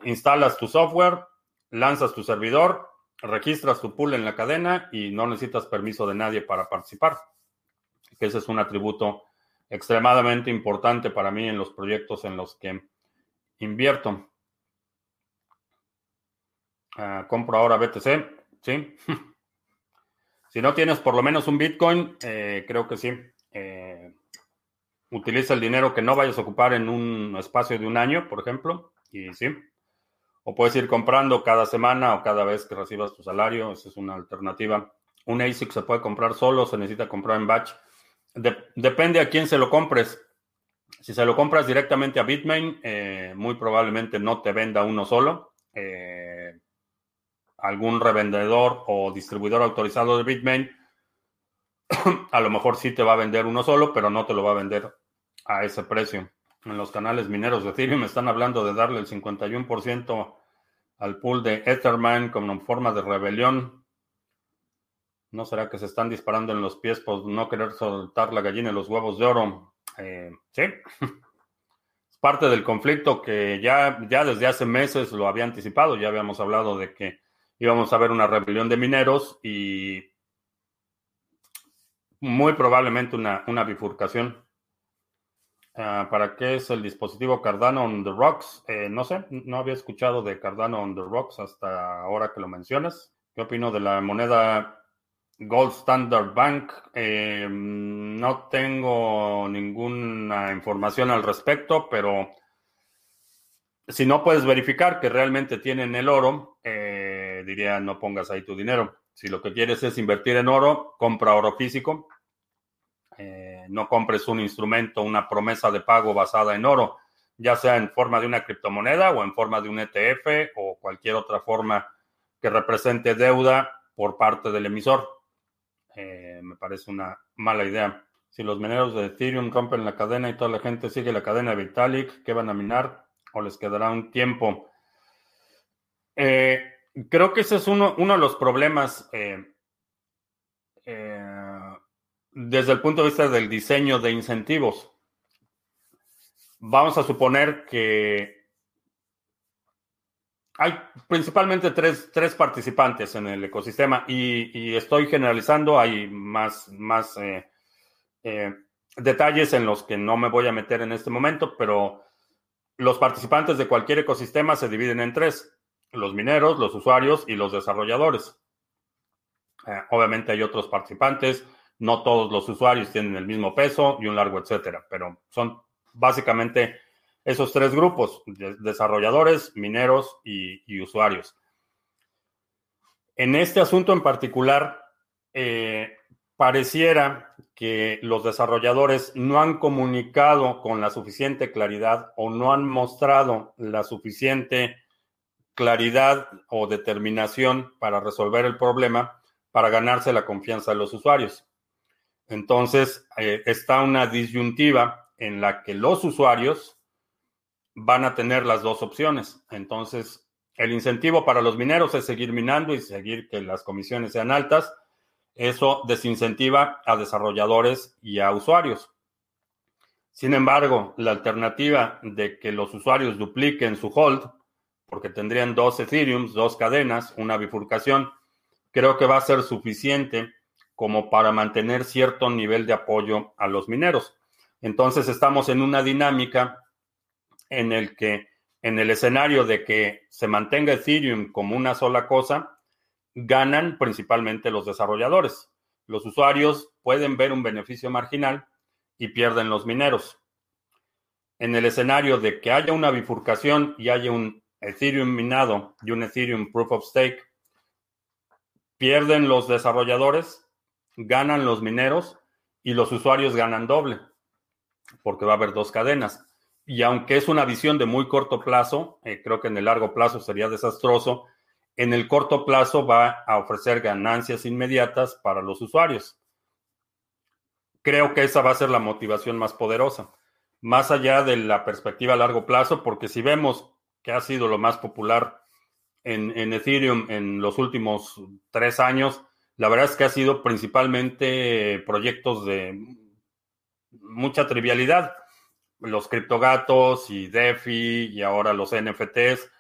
instalas tu software, lanzas tu servidor, registras tu pool en la cadena y no necesitas permiso de nadie para participar. Ese es un atributo extremadamente importante para mí en los proyectos en los que invierto. Ah, compro ahora BTC, ¿sí? si no tienes por lo menos un Bitcoin, eh, creo que sí. Eh, utiliza el dinero que no vayas a ocupar en un espacio de un año, por ejemplo, y sí. O puedes ir comprando cada semana o cada vez que recibas tu salario, esa es una alternativa. Un ASIC se puede comprar solo, se necesita comprar en batch. depende a quién se lo compres. Si se lo compras directamente a Bitmain, eh, muy probablemente no te venda uno solo. Algún revendedor o distribuidor autorizado de Bitmain, a lo mejor sí te va a vender uno solo, pero no te lo va a vender a ese precio. En los canales mineros de Ethereum están hablando de darle el 51% al pool de Etherman como forma de rebelión. ¿No será que se están disparando en los pies por no querer soltar la gallina y los huevos de oro? Eh, sí. es parte del conflicto que ya, ya desde hace meses lo había anticipado. Ya habíamos hablado de que íbamos a ver una rebelión de mineros y muy probablemente una, bifurcación. Ah, ¿Para qué es el dispositivo Cardano on the Rocks? Eh, no sé, no había escuchado de Cardano on the Rocks hasta ahora que lo mencionas. ¿Qué opino de la moneda Gold Standard Bank? Eh, no tengo ninguna información al respecto, pero si no puedes verificar que realmente tienen el oro, eh, diría no pongas ahí tu dinero. Si lo que quieres es invertir en oro, compra oro físico. Eh, no compres un instrumento, una promesa de pago basada en oro, ya sea en forma de una criptomoneda o en forma de un ETF o cualquier otra forma que represente deuda por parte del emisor. Eh, me parece una mala idea. Si los mineros de Ethereum rompen la cadena y toda la gente sigue la cadena de Vitalik, ¿qué van a minar? o les quedará un tiempo. Eh, creo que ese es uno, de los problemas eh, eh, desde el punto de vista del diseño de incentivos. Vamos a suponer que hay principalmente tres, participantes en el ecosistema y, estoy generalizando, hay más, más detalles en los que no me voy a meter en este momento, pero los participantes de cualquier ecosistema se dividen en tres, los mineros, los usuarios y los desarrolladores. Eh, obviamente hay otros participantes, no todos los usuarios tienen el mismo peso y un largo etcétera, pero son básicamente esos tres grupos, desarrolladores, mineros y, usuarios. En este asunto en particular, eh, pareciera que los desarrolladores no han comunicado con la suficiente claridad o no han mostrado la suficiente claridad o determinación para resolver el problema para ganarse la confianza de los usuarios. Entonces, eh, está una disyuntiva en la que los usuarios van a tener las dos opciones. Entonces, el incentivo para los mineros es seguir minando y seguir que las comisiones sean altas. Eso desincentiva a desarrolladores y a usuarios. Sin embargo, la alternativa de que los usuarios dupliquen su hold, porque tendrían dos Ethereum, dos cadenas, una bifurcación, creo que va a ser suficiente como para mantener cierto nivel de apoyo a los mineros. Entonces estamos en una dinámica en el que en el escenario de que se mantenga Ethereum como una sola cosa, ganan principalmente los desarrolladores. Los usuarios pueden ver un beneficio marginal y pierden los mineros. En el escenario de que haya una bifurcación y haya un Ethereum minado y un Ethereum proof of stake, pierden los desarrolladores, ganan los mineros y los usuarios ganan doble, porque va a haber dos cadenas. Y aunque es una visión de muy corto plazo, eh, creo que en el largo plazo sería desastroso, en el corto plazo va a ofrecer ganancias inmediatas para los usuarios. Creo que esa va a ser la motivación más poderosa, más allá de la perspectiva a largo plazo, porque si vemos que ha sido lo más popular en, Ethereum en los últimos tres años, la verdad es que ha sido principalmente proyectos de mucha trivialidad los criptogatos y DeFi y ahora los NFTs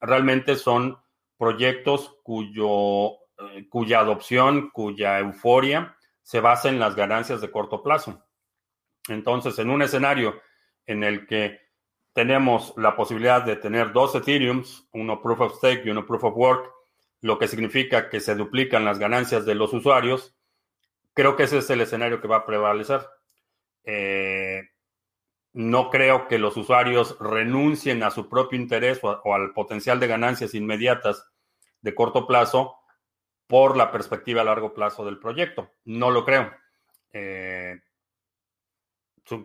realmente son proyectos cuyo, eh, cuya adopción, cuya euforia se basa en las ganancias de corto plazo. Entonces, en un escenario en el que tenemos la posibilidad de tener dos Ethereums, uno Proof of Stake y uno Proof of Work, lo que significa que se duplican las ganancias de los usuarios, creo que ese es el escenario que va a prevalecer. Eh, no creo que los usuarios renuncien a su propio interés o, al potencial de ganancias inmediatas de corto plazo por la perspectiva a largo plazo del proyecto. No lo creo. Eh,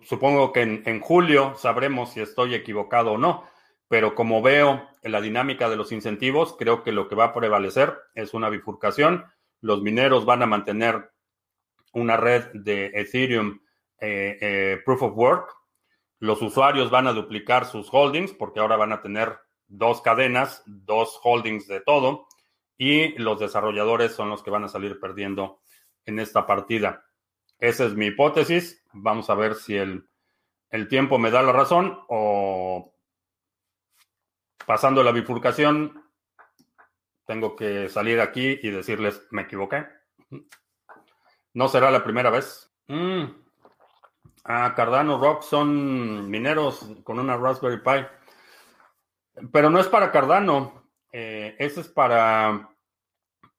supongo que en, julio sabremos si estoy equivocado o no, pero como veo en la dinámica de los incentivos, creo que lo que va a prevalecer es una bifurcación. Los mineros van a mantener una red de Ethereum eh, eh, Proof of Work los usuarios van a duplicar sus holdings porque ahora van a tener dos cadenas, dos holdings de todo, y los desarrolladores son los que van a salir perdiendo en esta partida. Esa es mi hipótesis. Vamos a ver si el, tiempo me da la razón o pasando la bifurcación, tengo que salir aquí y decirles, me equivoqué. No será la primera vez. Mm. Ah, Cardano Rock son mineros con una Raspberry Pi. Pero no es para Cardano. Eh, ese es para.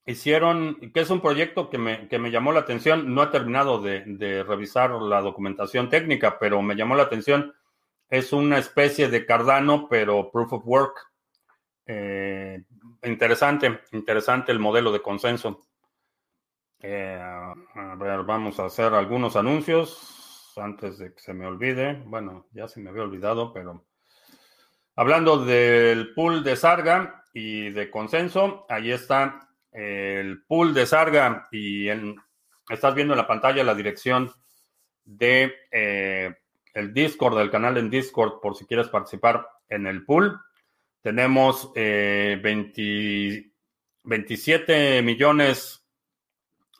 Hicieron, que es un proyecto que me, que me llamó la atención. No he terminado de, revisar la documentación técnica, pero me llamó la atención. Es una especie de Cardano, pero proof of work. Eh, interesante, interesante el modelo de consenso. Eh, a ver, vamos a hacer algunos anuncios antes de que se me olvide. Bueno, ya se me había olvidado, pero hablando del pool de Sarga y de consenso, ahí está el pool de Sarga y estás viendo en la pantalla la dirección de eh, el Discord, del canal en Discord, por si quieres participar en el pool. Tenemos 27 eh, millones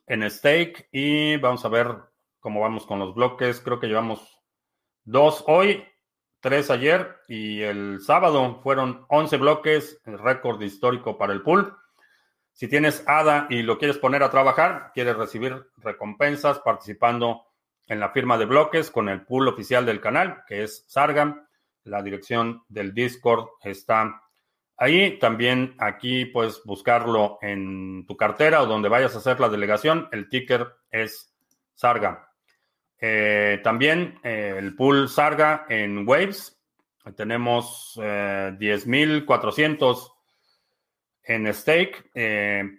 en stake y vamos a ver cómo vamos con los bloques. Creo que llevamos dos hoy, tres ayer y el sábado fueron 11 bloques, el récord histórico para el pool. Si tienes ADA y lo quieres poner a trabajar, quieres recibir recompensas participando en la firma de bloques con el pool oficial del canal, que es Sargam. La dirección del Discord está Ahí también aquí puedes buscarlo en tu cartera o donde vayas a hacer la delegación. El ticker es Sarga. Eh, también eh, el pool Sarga en Waves. Tenemos 10.400 en stake.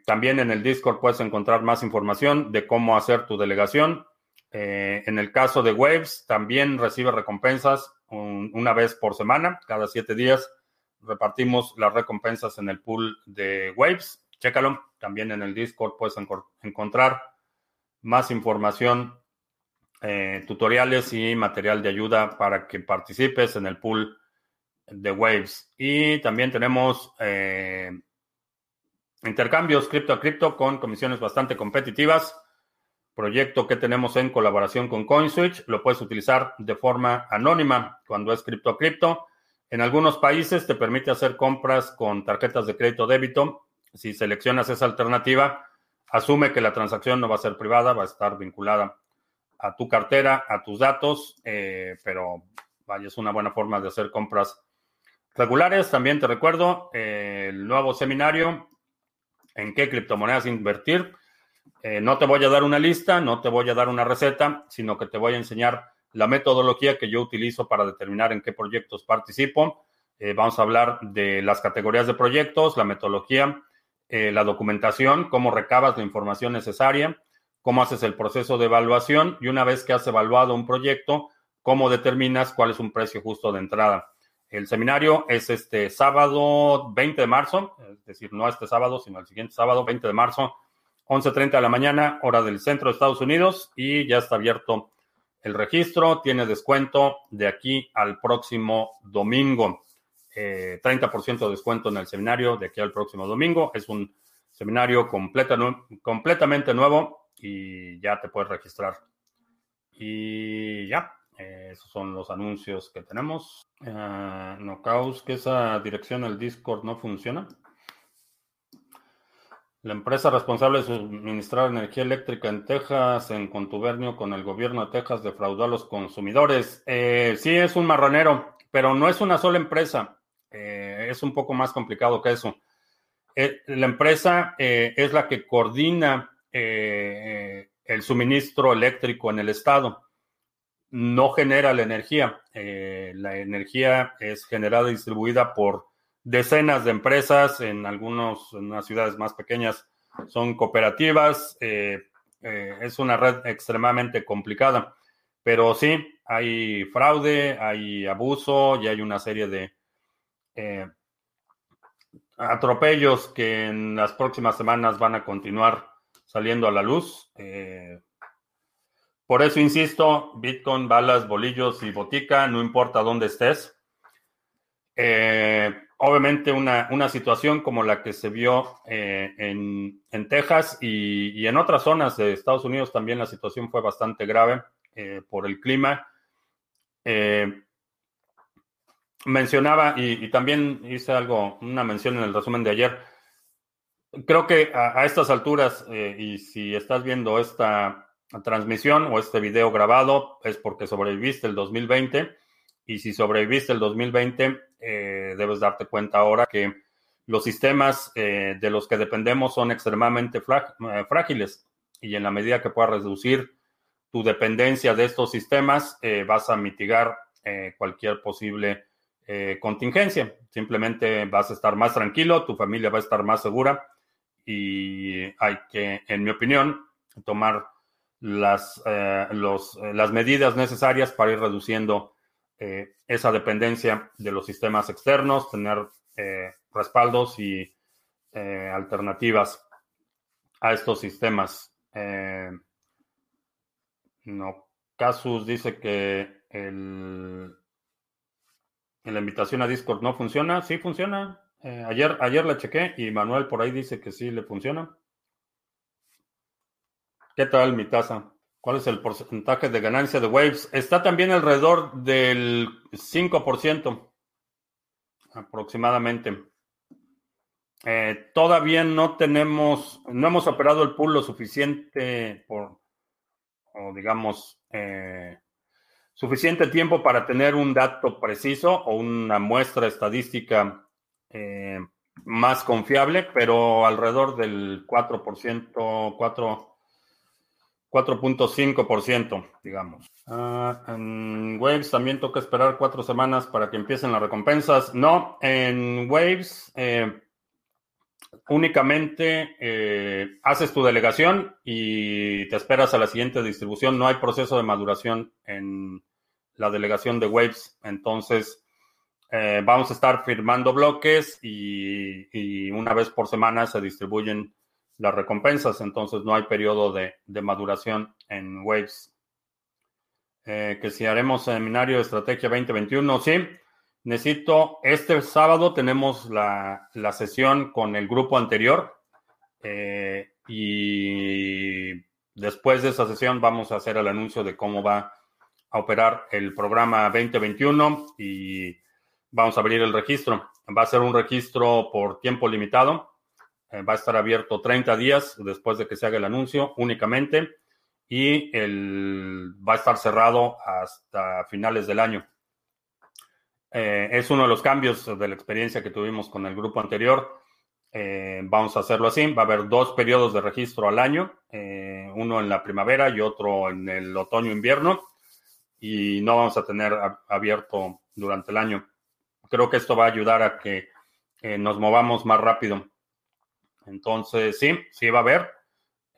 también en el Discord puedes encontrar más información de cómo hacer tu delegación. en el caso de Waves, también recibe recompensas una vez por semana, cada siete días repartimos las recompensas en el pool de Waves. Chécalo. También en el Discord puedes encontrar más información, eh, tutoriales y material de ayuda para que participes en el pool de Waves. Y también tenemos eh, intercambios cripto a cripto con comisiones bastante competitivas. Proyecto que tenemos en colaboración con CoinSwitch. Lo puedes utilizar de forma anónima cuando es cripto a cripto en algunos países te permite hacer compras con tarjetas de crédito débito. Si seleccionas esa alternativa, asume que la transacción no va a ser privada, va a estar vinculada a tu cartera, a tus datos, eh, pero vaya, es una buena forma de hacer compras regulares. También te recuerdo eh, el nuevo seminario en qué criptomonedas invertir. Eh, no te voy a dar una lista, no te voy a dar una receta, sino que te voy a enseñar la metodología que yo utilizo para determinar en qué proyectos participo. Eh, vamos a hablar de las categorías de proyectos, la metodología, eh, la documentación, cómo recabas la información necesaria, cómo haces el proceso de evaluación y una vez que has evaluado un proyecto, cómo determinas cuál es un precio justo de entrada. El seminario es este sábado 20 de marzo, es decir, no este sábado, sino el siguiente sábado, 20 de marzo, 11.30 de la mañana, hora del centro de Estados Unidos, y ya está abierto el registro tiene descuento de aquí al próximo domingo. 30% eh, de descuento en el seminario de aquí al próximo domingo. Es un seminario completamente nuevo y ya te puedes registrar. Y ya, eh, esos son los anuncios que tenemos. Uh, no caos que esa dirección el Discord no funciona. La empresa responsable de suministrar energía eléctrica en Texas, en contubernio con el gobierno de Texas, defraudó a los consumidores. Eh, sí, es un marranero, pero no es una sola empresa. Eh, es un poco más complicado que eso. La empresa es la que coordina el suministro eléctrico en el estado. No genera la energía. la energía es generada y distribuida por decenas de empresas, en algunos, en unas ciudades más pequeñas, son cooperativas. Eh, eh, es una red extremadamente complicada. Pero sí, hay fraude, hay abuso y hay una serie de eh, atropellos que en las próximas semanas van a continuar saliendo a la luz. Por eso insisto, Bitcoin, balas, bolillos y botica, no importa dónde estés. Eh, obviamente una, una, situación como la que se vio eh, en, en, Texas y, en otras zonas de Estados Unidos también la situación fue bastante grave eh, por el clima. Mencionaba y, también hice algo, una mención en el resumen de ayer. Creo que a estas alturas, y si estás viendo esta transmisión o este video grabado, es porque sobreviviste el 2020 y si sobreviviste el 2020, eh, debes darte cuenta ahora que los sistemas eh, de los que dependemos son extremadamente eh, frágiles. Y en la medida que puedas reducir tu dependencia de estos sistemas, vas a mitigar cualquier posible contingencia. Simplemente vas a estar más tranquilo, tu familia va a estar más segura. Y hay que, en mi opinión, tomar las, los, las medidas necesarias para ir reduciendo eh, esa dependencia de los sistemas externos, tener eh, respaldos y eh, alternativas a estos sistemas. no, Casus dice que el, la invitación a Discord no funciona. Sí funciona. ayer, ayer la chequé y Manuel por ahí dice que sí le funciona. ¿Qué tal mi taza? ¿Cuál es el porcentaje de ganancia de Waves? Está también alrededor del 5% aproximadamente. Eh, todavía no tenemos, no hemos operado el pool lo suficiente por, o digamos, eh, suficiente tiempo para tener un dato preciso o una muestra estadística más confiable, pero alrededor del 4%, 4, 4.5%, digamos. Ah, en Waves también toca esperar cuatro semanas para que empiecen las recompensas. No, en Waves eh, únicamente eh, haces tu delegación y te esperas a la siguiente distribución. No hay proceso de maduración en la delegación de Waves. Entonces, eh, vamos a estar firmando bloques y, y una vez por semana se distribuyen las recompensas, entonces no hay periodo de, maduración en Waves. Eh, que si haremos seminario de estrategia 2021, sí. Necesito, este sábado tenemos la, sesión con el grupo anterior eh, y después de esa sesión vamos a hacer el anuncio de cómo va a operar el programa 2021 y vamos a abrir el registro. Va a ser un registro por tiempo limitado va a estar abierto 30 días después de que se haga el anuncio únicamente y el, va a estar cerrado hasta finales del año. Eh, es uno de los cambios de la experiencia que tuvimos con el grupo anterior. Eh, vamos a hacerlo así. Va a haber dos periodos de registro al año, uno en la primavera y otro en el otoño-invierno, y no vamos a tener abierto durante el año. Creo que esto va a ayudar a que nos movamos más rápido entonces, sí, sí va a haber.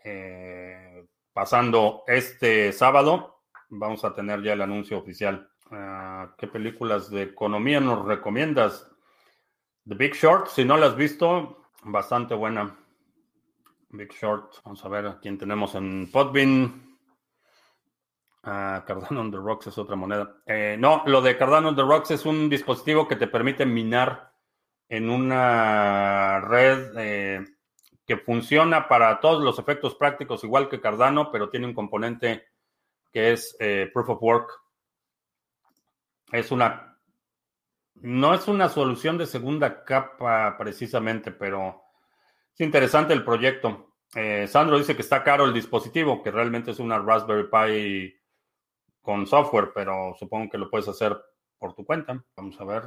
Eh, pasando este sábado, vamos a tener ya el anuncio oficial. Ah, ¿Qué películas de economía nos recomiendas? The Big Short, si no la has visto, bastante buena. Big Short, vamos a ver a quién tenemos en Podbean. Ah, Cardano on the Rocks es otra moneda. Eh, no, lo de Cardano on the Rocks es un dispositivo que te permite minar en una red eh, que funciona para todos los efectos prácticos igual que Cardano, pero tiene un componente que es eh, Proof of Work. Es una, no es una solución de segunda capa precisamente, pero es interesante el proyecto. Eh, Sandro dice que está caro el dispositivo, que realmente es una Raspberry Pi con software, pero supongo que lo puedes hacer por tu cuenta. Vamos a ver.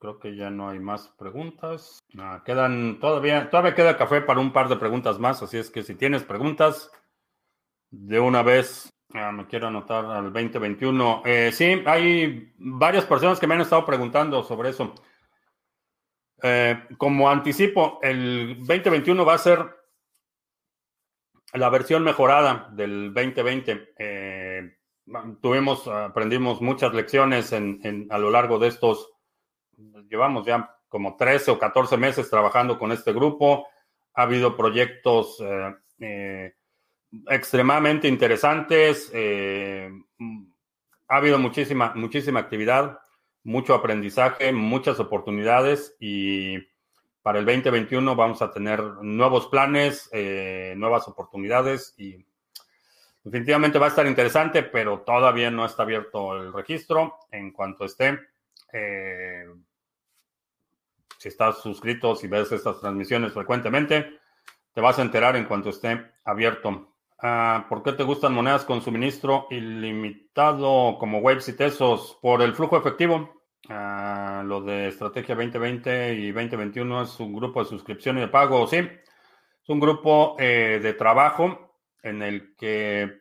Creo que ya no hay más preguntas. Ah, quedan todavía, todavía queda café para un par de preguntas más, así es que si tienes preguntas, de una vez ah, me quiero anotar al 2021. Eh, sí, hay varias personas que me han estado preguntando sobre eso. Eh, como anticipo, el 2021 va a ser la versión mejorada del 2020. Eh, tuvimos, aprendimos muchas lecciones a lo largo de estos llevamos ya como 13 o 14 meses trabajando con este grupo. Ha habido proyectos eh, eh, extremadamente interesantes. Eh, ha habido muchísima, muchísima actividad, mucho aprendizaje, muchas oportunidades y para el 2021 vamos a tener nuevos planes, nuevas oportunidades y definitivamente va a estar interesante, pero todavía no está abierto el registro. En cuanto esté, si estás suscrito, si ves estas transmisiones frecuentemente, te vas a enterar en cuanto esté abierto. Ah, ¿Por qué te gustan monedas con suministro ilimitado como Waves y Tesos? Por el flujo efectivo. Ah, lo de Estrategia 2020 y 2021 es un grupo de suscripción y de pago, sí. Es un grupo eh, de trabajo en el que eh,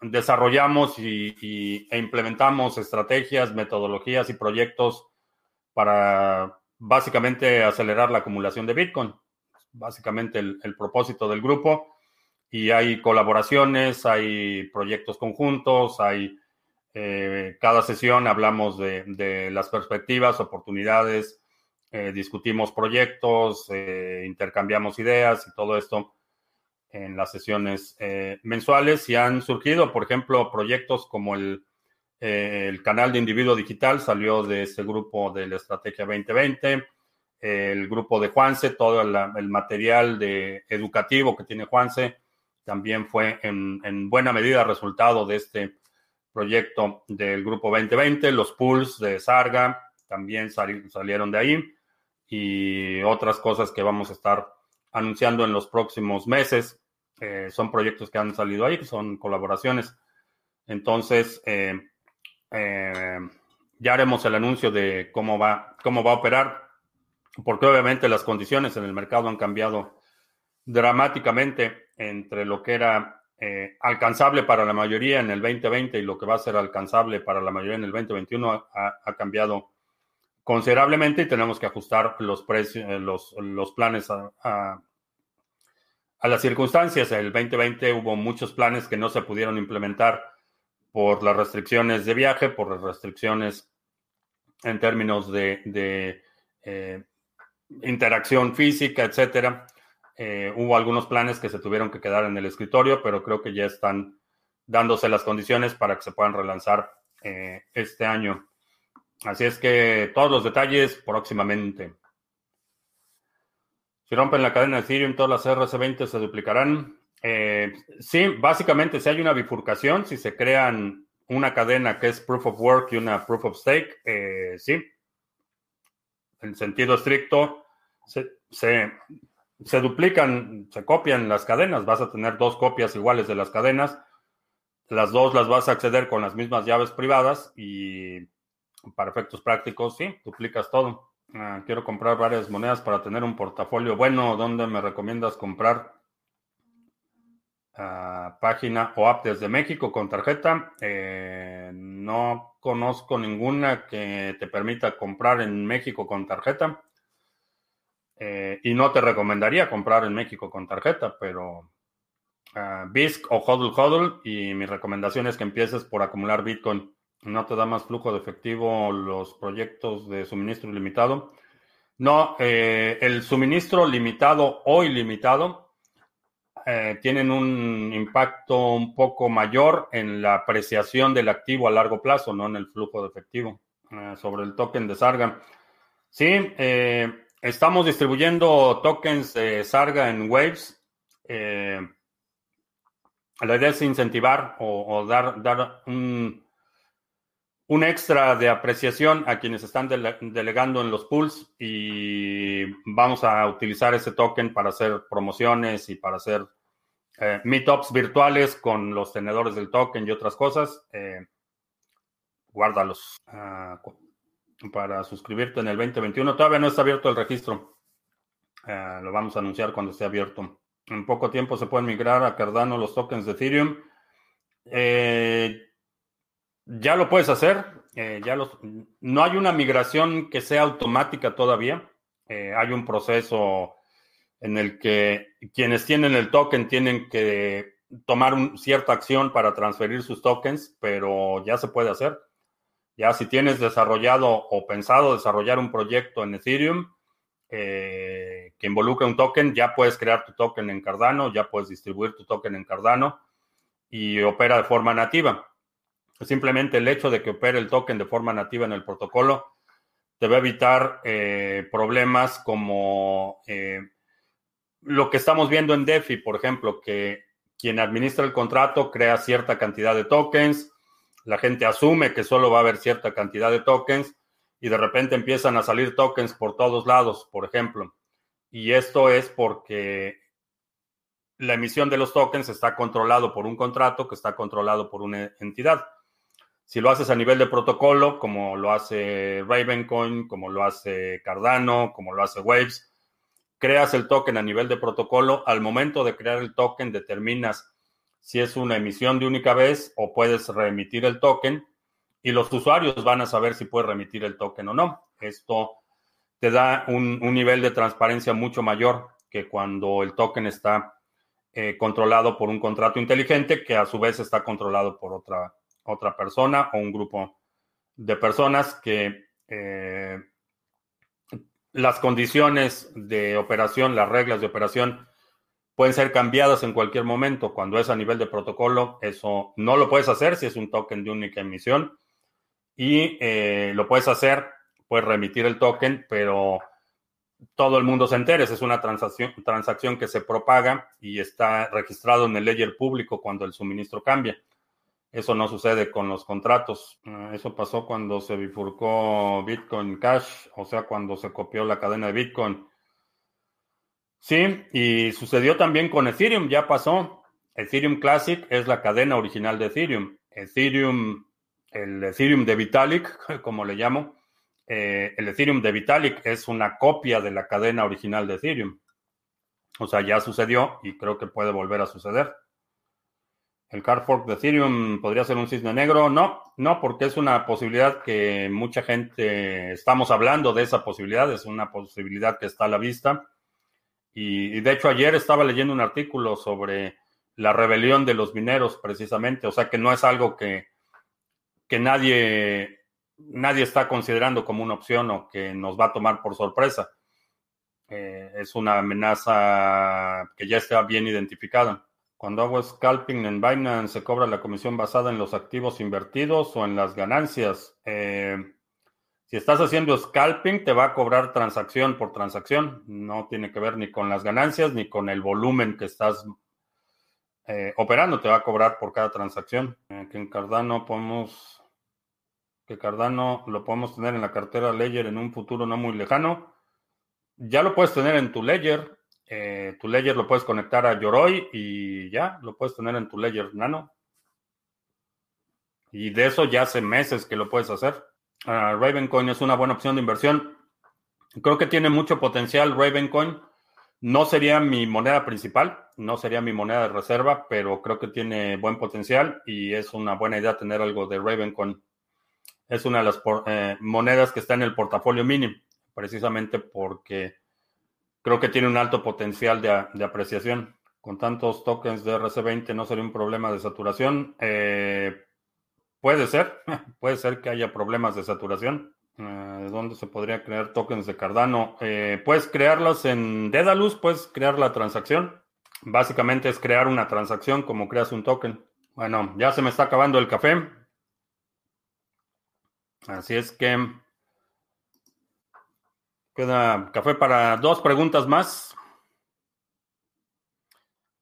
desarrollamos y, e implementamos estrategias, metodologías y proyectos para básicamente acelerar la acumulación de Bitcoin. Básicamente el, propósito del grupo. Y hay colaboraciones, hay proyectos conjuntos, hay eh, cada sesión hablamos de, las perspectivas, oportunidades, eh, discutimos proyectos, eh, intercambiamos ideas y todo esto en las sesiones mensuales y han surgido, por ejemplo, proyectos como el eh, el canal de individuo digital salió de ese grupo de la Estrategia 2020. el grupo de Juanse, todo el, material de educativo que tiene Juanse, también fue en, buena medida resultado de este proyecto del grupo 2020. Los pools de Sarga también salieron de ahí y otras cosas que vamos a estar anunciando en los próximos meses. Eh, son proyectos que han salido ahí, son colaboraciones. Entonces, eh, eh, ya haremos el anuncio de cómo va, cómo va a operar. porque obviamente las condiciones en el mercado han cambiado dramáticamente entre lo que era eh, alcanzable para la mayoría en el 2020 y lo que va a ser alcanzable para la mayoría en el 2021 ha, cambiado considerablemente y tenemos que ajustar los precios, eh, los, los planes a, a, las circunstancias. El 2020 hubo muchos planes que no se pudieron implementar por las restricciones de viaje, por las restricciones en términos de, eh, interacción física, etcétera. Eh, hubo algunos planes que se tuvieron que quedar en el escritorio, pero creo que ya están dándose las condiciones para que se puedan relanzar eh, este año. Así es que todos los detalles próximamente. Si rompen la cadena de Ethereum, todas las RC20 se duplicarán. Eh, sí, básicamente si hay una bifurcación, si se crean una cadena que es proof of work y una proof of stake, sí. En sentido estricto, se, se duplican, se copian las cadenas, vas a tener dos copias iguales de las cadenas, las dos las vas a acceder con las mismas llaves privadas y para efectos prácticos, sí, duplicas todo. Ah, quiero comprar varias monedas para tener un portafolio bueno. ¿Dónde me recomiendas comprar? Ah, página o app desde México con tarjeta. Eh, no conozco ninguna que te permita comprar en México con tarjeta. Eh, y no te recomendaría comprar en México con tarjeta, pero uh, BISC o HODL HODL. Y mi recomendación es que empieces por acumular Bitcoin. No te da más flujo de efectivo los proyectos de suministro ilimitado. No, eh, el suministro limitado o ilimitado eh, tienen un impacto un poco mayor en la apreciación del activo a largo plazo, no en el flujo de efectivo. sobre el token de Sarga. Sí, eh, Estamos distribuyendo tokens de Sarga en Waves. Eh, la idea es incentivar o, dar, dar un, un, extra de apreciación a quienes están delegando en los pools y vamos a utilizar ese token para hacer promociones y para hacer eh, meetups virtuales con los tenedores del token y otras cosas. Eh, guárdalos. Ah, para suscribirte en el 2021. Todavía no está abierto el registro. Eh, lo vamos a anunciar cuando esté abierto. En poco tiempo se pueden migrar a Cardano los tokens de Ethereum. Eh, ya lo puedes hacer. Ya los, no hay una migración que sea automática todavía. hay un proceso en el que quienes tienen el token tienen que tomar cierta acción para transferir sus tokens, pero ya se puede hacer. Ya si tienes desarrollado o pensado desarrollar un proyecto en Ethereum eh, que involucre un token, ya puedes crear tu token en Cardano, ya puedes distribuir tu token en Cardano y opera de forma nativa. Simplemente el hecho de que opere el token de forma nativa en el protocolo te va a evitar eh, problemas como eh, lo que estamos viendo en DeFi, por ejemplo, que quien administra el contrato crea cierta cantidad de tokens, la gente asume que solo va a haber cierta cantidad de tokens y de repente empiezan a salir tokens por todos lados, por ejemplo. Y esto es porque la emisión de los tokens está controlado por un contrato que está controlado por una entidad. Si lo haces a nivel de protocolo, como lo hace Ravencoin, como lo hace Cardano, como lo hace Waves, creas el token a nivel de protocolo. Al momento de crear el token, determinas si es una emisión de única vez o puedes remitir el token y los usuarios van a saber si puedes remitir el token o no. Esto te da un, nivel de transparencia mucho mayor que cuando el token está eh, controlado por un contrato inteligente que a su vez está controlado por otra, otra persona o un grupo de personas que eh, las condiciones de operación, las reglas de operación pueden ser cambiadas en cualquier momento. Cuando es a nivel de protocolo, eso no lo puedes hacer si es un token de única emisión. Y eh, lo puedes hacer, puedes remitir el token, pero todo el mundo se entere. Es una transacción, transacción que se propaga y está registrado en el ledger público cuando el suministro cambia. Eso no sucede con los contratos. Ah, eso pasó cuando se bifurcó Bitcoin Cash, o sea, cuando se copió la cadena de Bitcoin. Sí, y sucedió también con Ethereum, ya pasó. Ethereum Classic es la cadena original de Ethereum. Ethereum, el Ethereum de Vitalik, como le llamo, eh, el Ethereum de Vitalik es una copia de la cadena original de Ethereum. O sea, ya sucedió y creo que puede volver a suceder. ¿El card fork de Ethereum podría ser un cisne negro? No, no, porque es una posibilidad que mucha gente estamos hablando de esa posibilidad, es una posibilidad que está a la vista. Y, de hecho ayer estaba leyendo un artículo sobre la rebelión de los mineros precisamente, o sea que no es algo que, que nadie nadie está considerando como una opción o que nos va a tomar por sorpresa. Eh, es una amenaza que ya está bien identificada. Cuando hago scalping en Binance, ¿se cobra la comisión basada en los activos invertidos o en las ganancias? Eh, si estás haciendo scalping, te va a cobrar transacción por transacción. No tiene que ver ni con las ganancias ni con el volumen que estás eh, operando. Te va a cobrar por cada transacción. que en Cardano podemos que Cardano lo podemos tener en la cartera Ledger en un futuro no muy lejano. Ya lo puedes tener en tu Ledger. Eh, tu Ledger lo puedes conectar a Yoroi y ya lo puedes tener en tu Ledger Nano. Y de eso ya hace meses que lo puedes hacer. Uh, Ravencoin es una buena opción de inversión. Creo que tiene mucho potencial Ravencoin. No sería mi moneda principal, no sería mi moneda de reserva, pero creo que tiene buen potencial y es una buena idea tener algo de Ravencoin es una de las eh, monedas que está en el portafolio mínimo, precisamente porque creo que tiene un alto potencial de, apreciación. Con tantos tokens de RC20 no sería un problema de saturación. Eh, puede ser, puede ser que haya problemas de saturación. Eh, ¿De dónde se podría crear tokens de Cardano? puedes crearlas en Dedalus, puedes crear la transacción. Básicamente es crear una transacción como creas un token. Bueno, ya se me está acabando el café. Así es que queda café para dos preguntas más.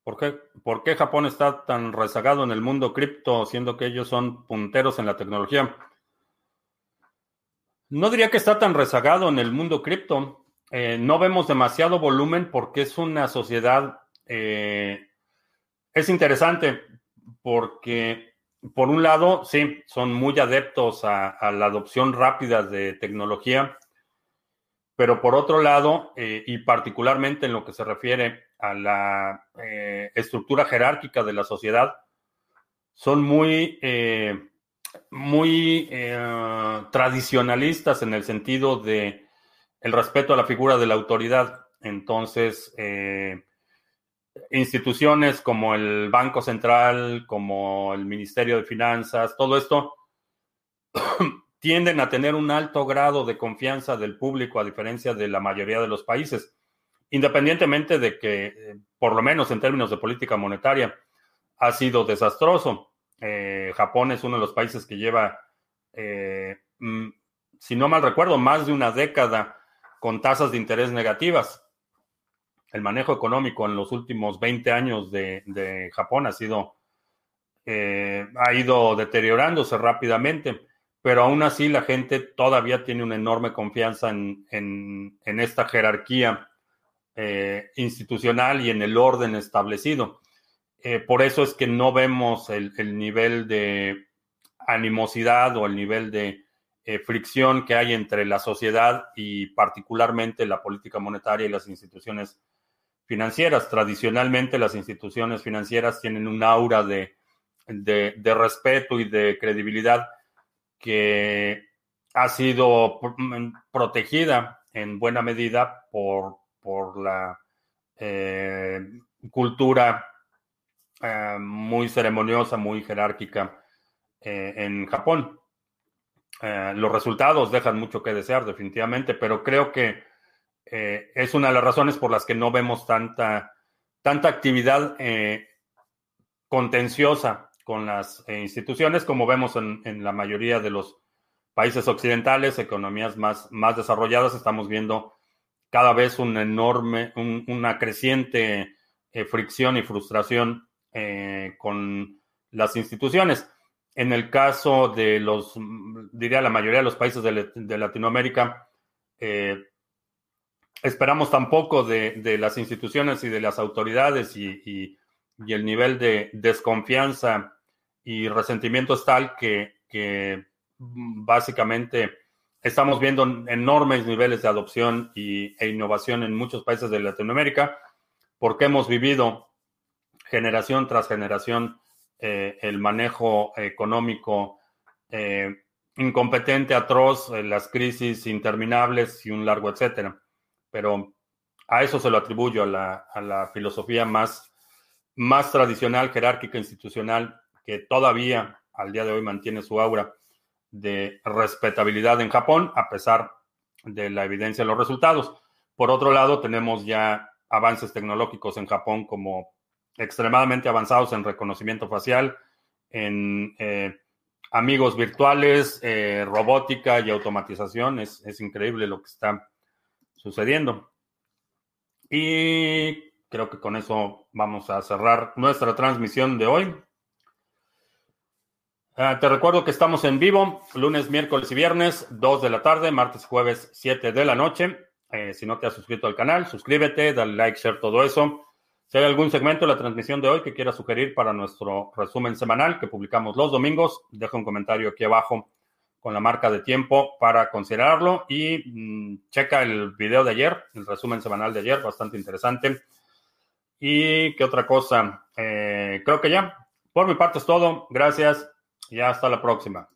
¿Por qué, ¿Por qué, Japón está tan rezagado en el mundo cripto, siendo que ellos son punteros en la tecnología? No diría que está tan rezagado en el mundo cripto. Eh, no vemos demasiado volumen porque es una sociedad... Eh, es interesante porque por un lado, sí, son muy adeptos a, la adopción rápida de tecnología, pero por otro lado, eh, y particularmente en lo que se refiere a la eh, estructura jerárquica de la sociedad, son muy, eh, muy tradicionalistas en el sentido de el respeto a la figura de la autoridad. Entonces, instituciones como el Banco Central, como el Ministerio de Finanzas, todo esto tienden a tener un alto grado de confianza del público a diferencia de la mayoría de los países, independientemente de que, eh, por lo menos en términos de política monetaria, ha sido desastroso. Eh, Japón es uno de los países que lleva, eh, mm, si no mal recuerdo, más de una década con tasas de interés negativas. El manejo económico en los últimos 20 años de, Japón ha sido, eh, ha ido deteriorándose rápidamente, pero aún así la gente todavía tiene una enorme confianza en, esta jerarquía eh, institucional y en el orden establecido. Eh, por eso es que no vemos el, el, nivel de animosidad o el nivel de fricción que hay entre la sociedad y particularmente la política monetaria y las instituciones financieras. Tradicionalmente las instituciones financieras tienen un aura de, de, respeto y de credibilidad que ha sido protegida en buena medida por, por la eh, cultura eh, muy ceremoniosa, muy jerárquica eh, en Japón. los resultados dejan mucho que desear, definitivamente, pero creo que es una de las razones por las que no vemos tanta, tanta actividad contenciosa con las eh, instituciones como vemos en, la mayoría de los países occidentales, economías más, más desarrolladas, estamos viendo cada vez un enorme, una creciente fricción y frustración con las instituciones. En el caso de los, diría la mayoría de los países de, de Latinoamérica, esperamos tampoco de, de, las instituciones y de las autoridades y, el nivel de desconfianza y resentimiento es tal que, básicamente estamos viendo enormes niveles de adopción y, e innovación en muchos países de Latinoamérica, porque hemos vivido generación tras generación eh, el manejo económico eh, incompetente, atroz, eh, las crisis interminables y un largo etcétera. Pero a eso se lo atribuyo, a la, a la filosofía más, más tradicional, jerárquica, institucional, que todavía al día de hoy mantiene su aura de respetabilidad en Japón, a pesar de la evidencia de los resultados. Por otro lado, tenemos ya avances tecnológicos en Japón como extremadamente avanzados en reconocimiento facial, en eh, amigos virtuales, eh, robótica y automatización. Es, es increíble lo que está sucediendo. Y creo que con eso vamos a cerrar nuestra transmisión de hoy. Ah, te recuerdo que estamos en vivo lunes, miércoles y viernes, 2 de la tarde, martes jueves, 7 de la noche. Eh, si no te has suscrito al canal, suscríbete, dale like, share, todo eso. Si hay algún segmento de la transmisión de hoy que quieras sugerir para nuestro resumen semanal que publicamos los domingos, deja un comentario aquí abajo con la marca de tiempo para considerarlo y mm, checa el video de ayer, el resumen semanal de ayer, bastante interesante. ¿Y qué otra cosa? Eh, creo que ya. Por mi parte es todo. Gracias y hasta la próxima.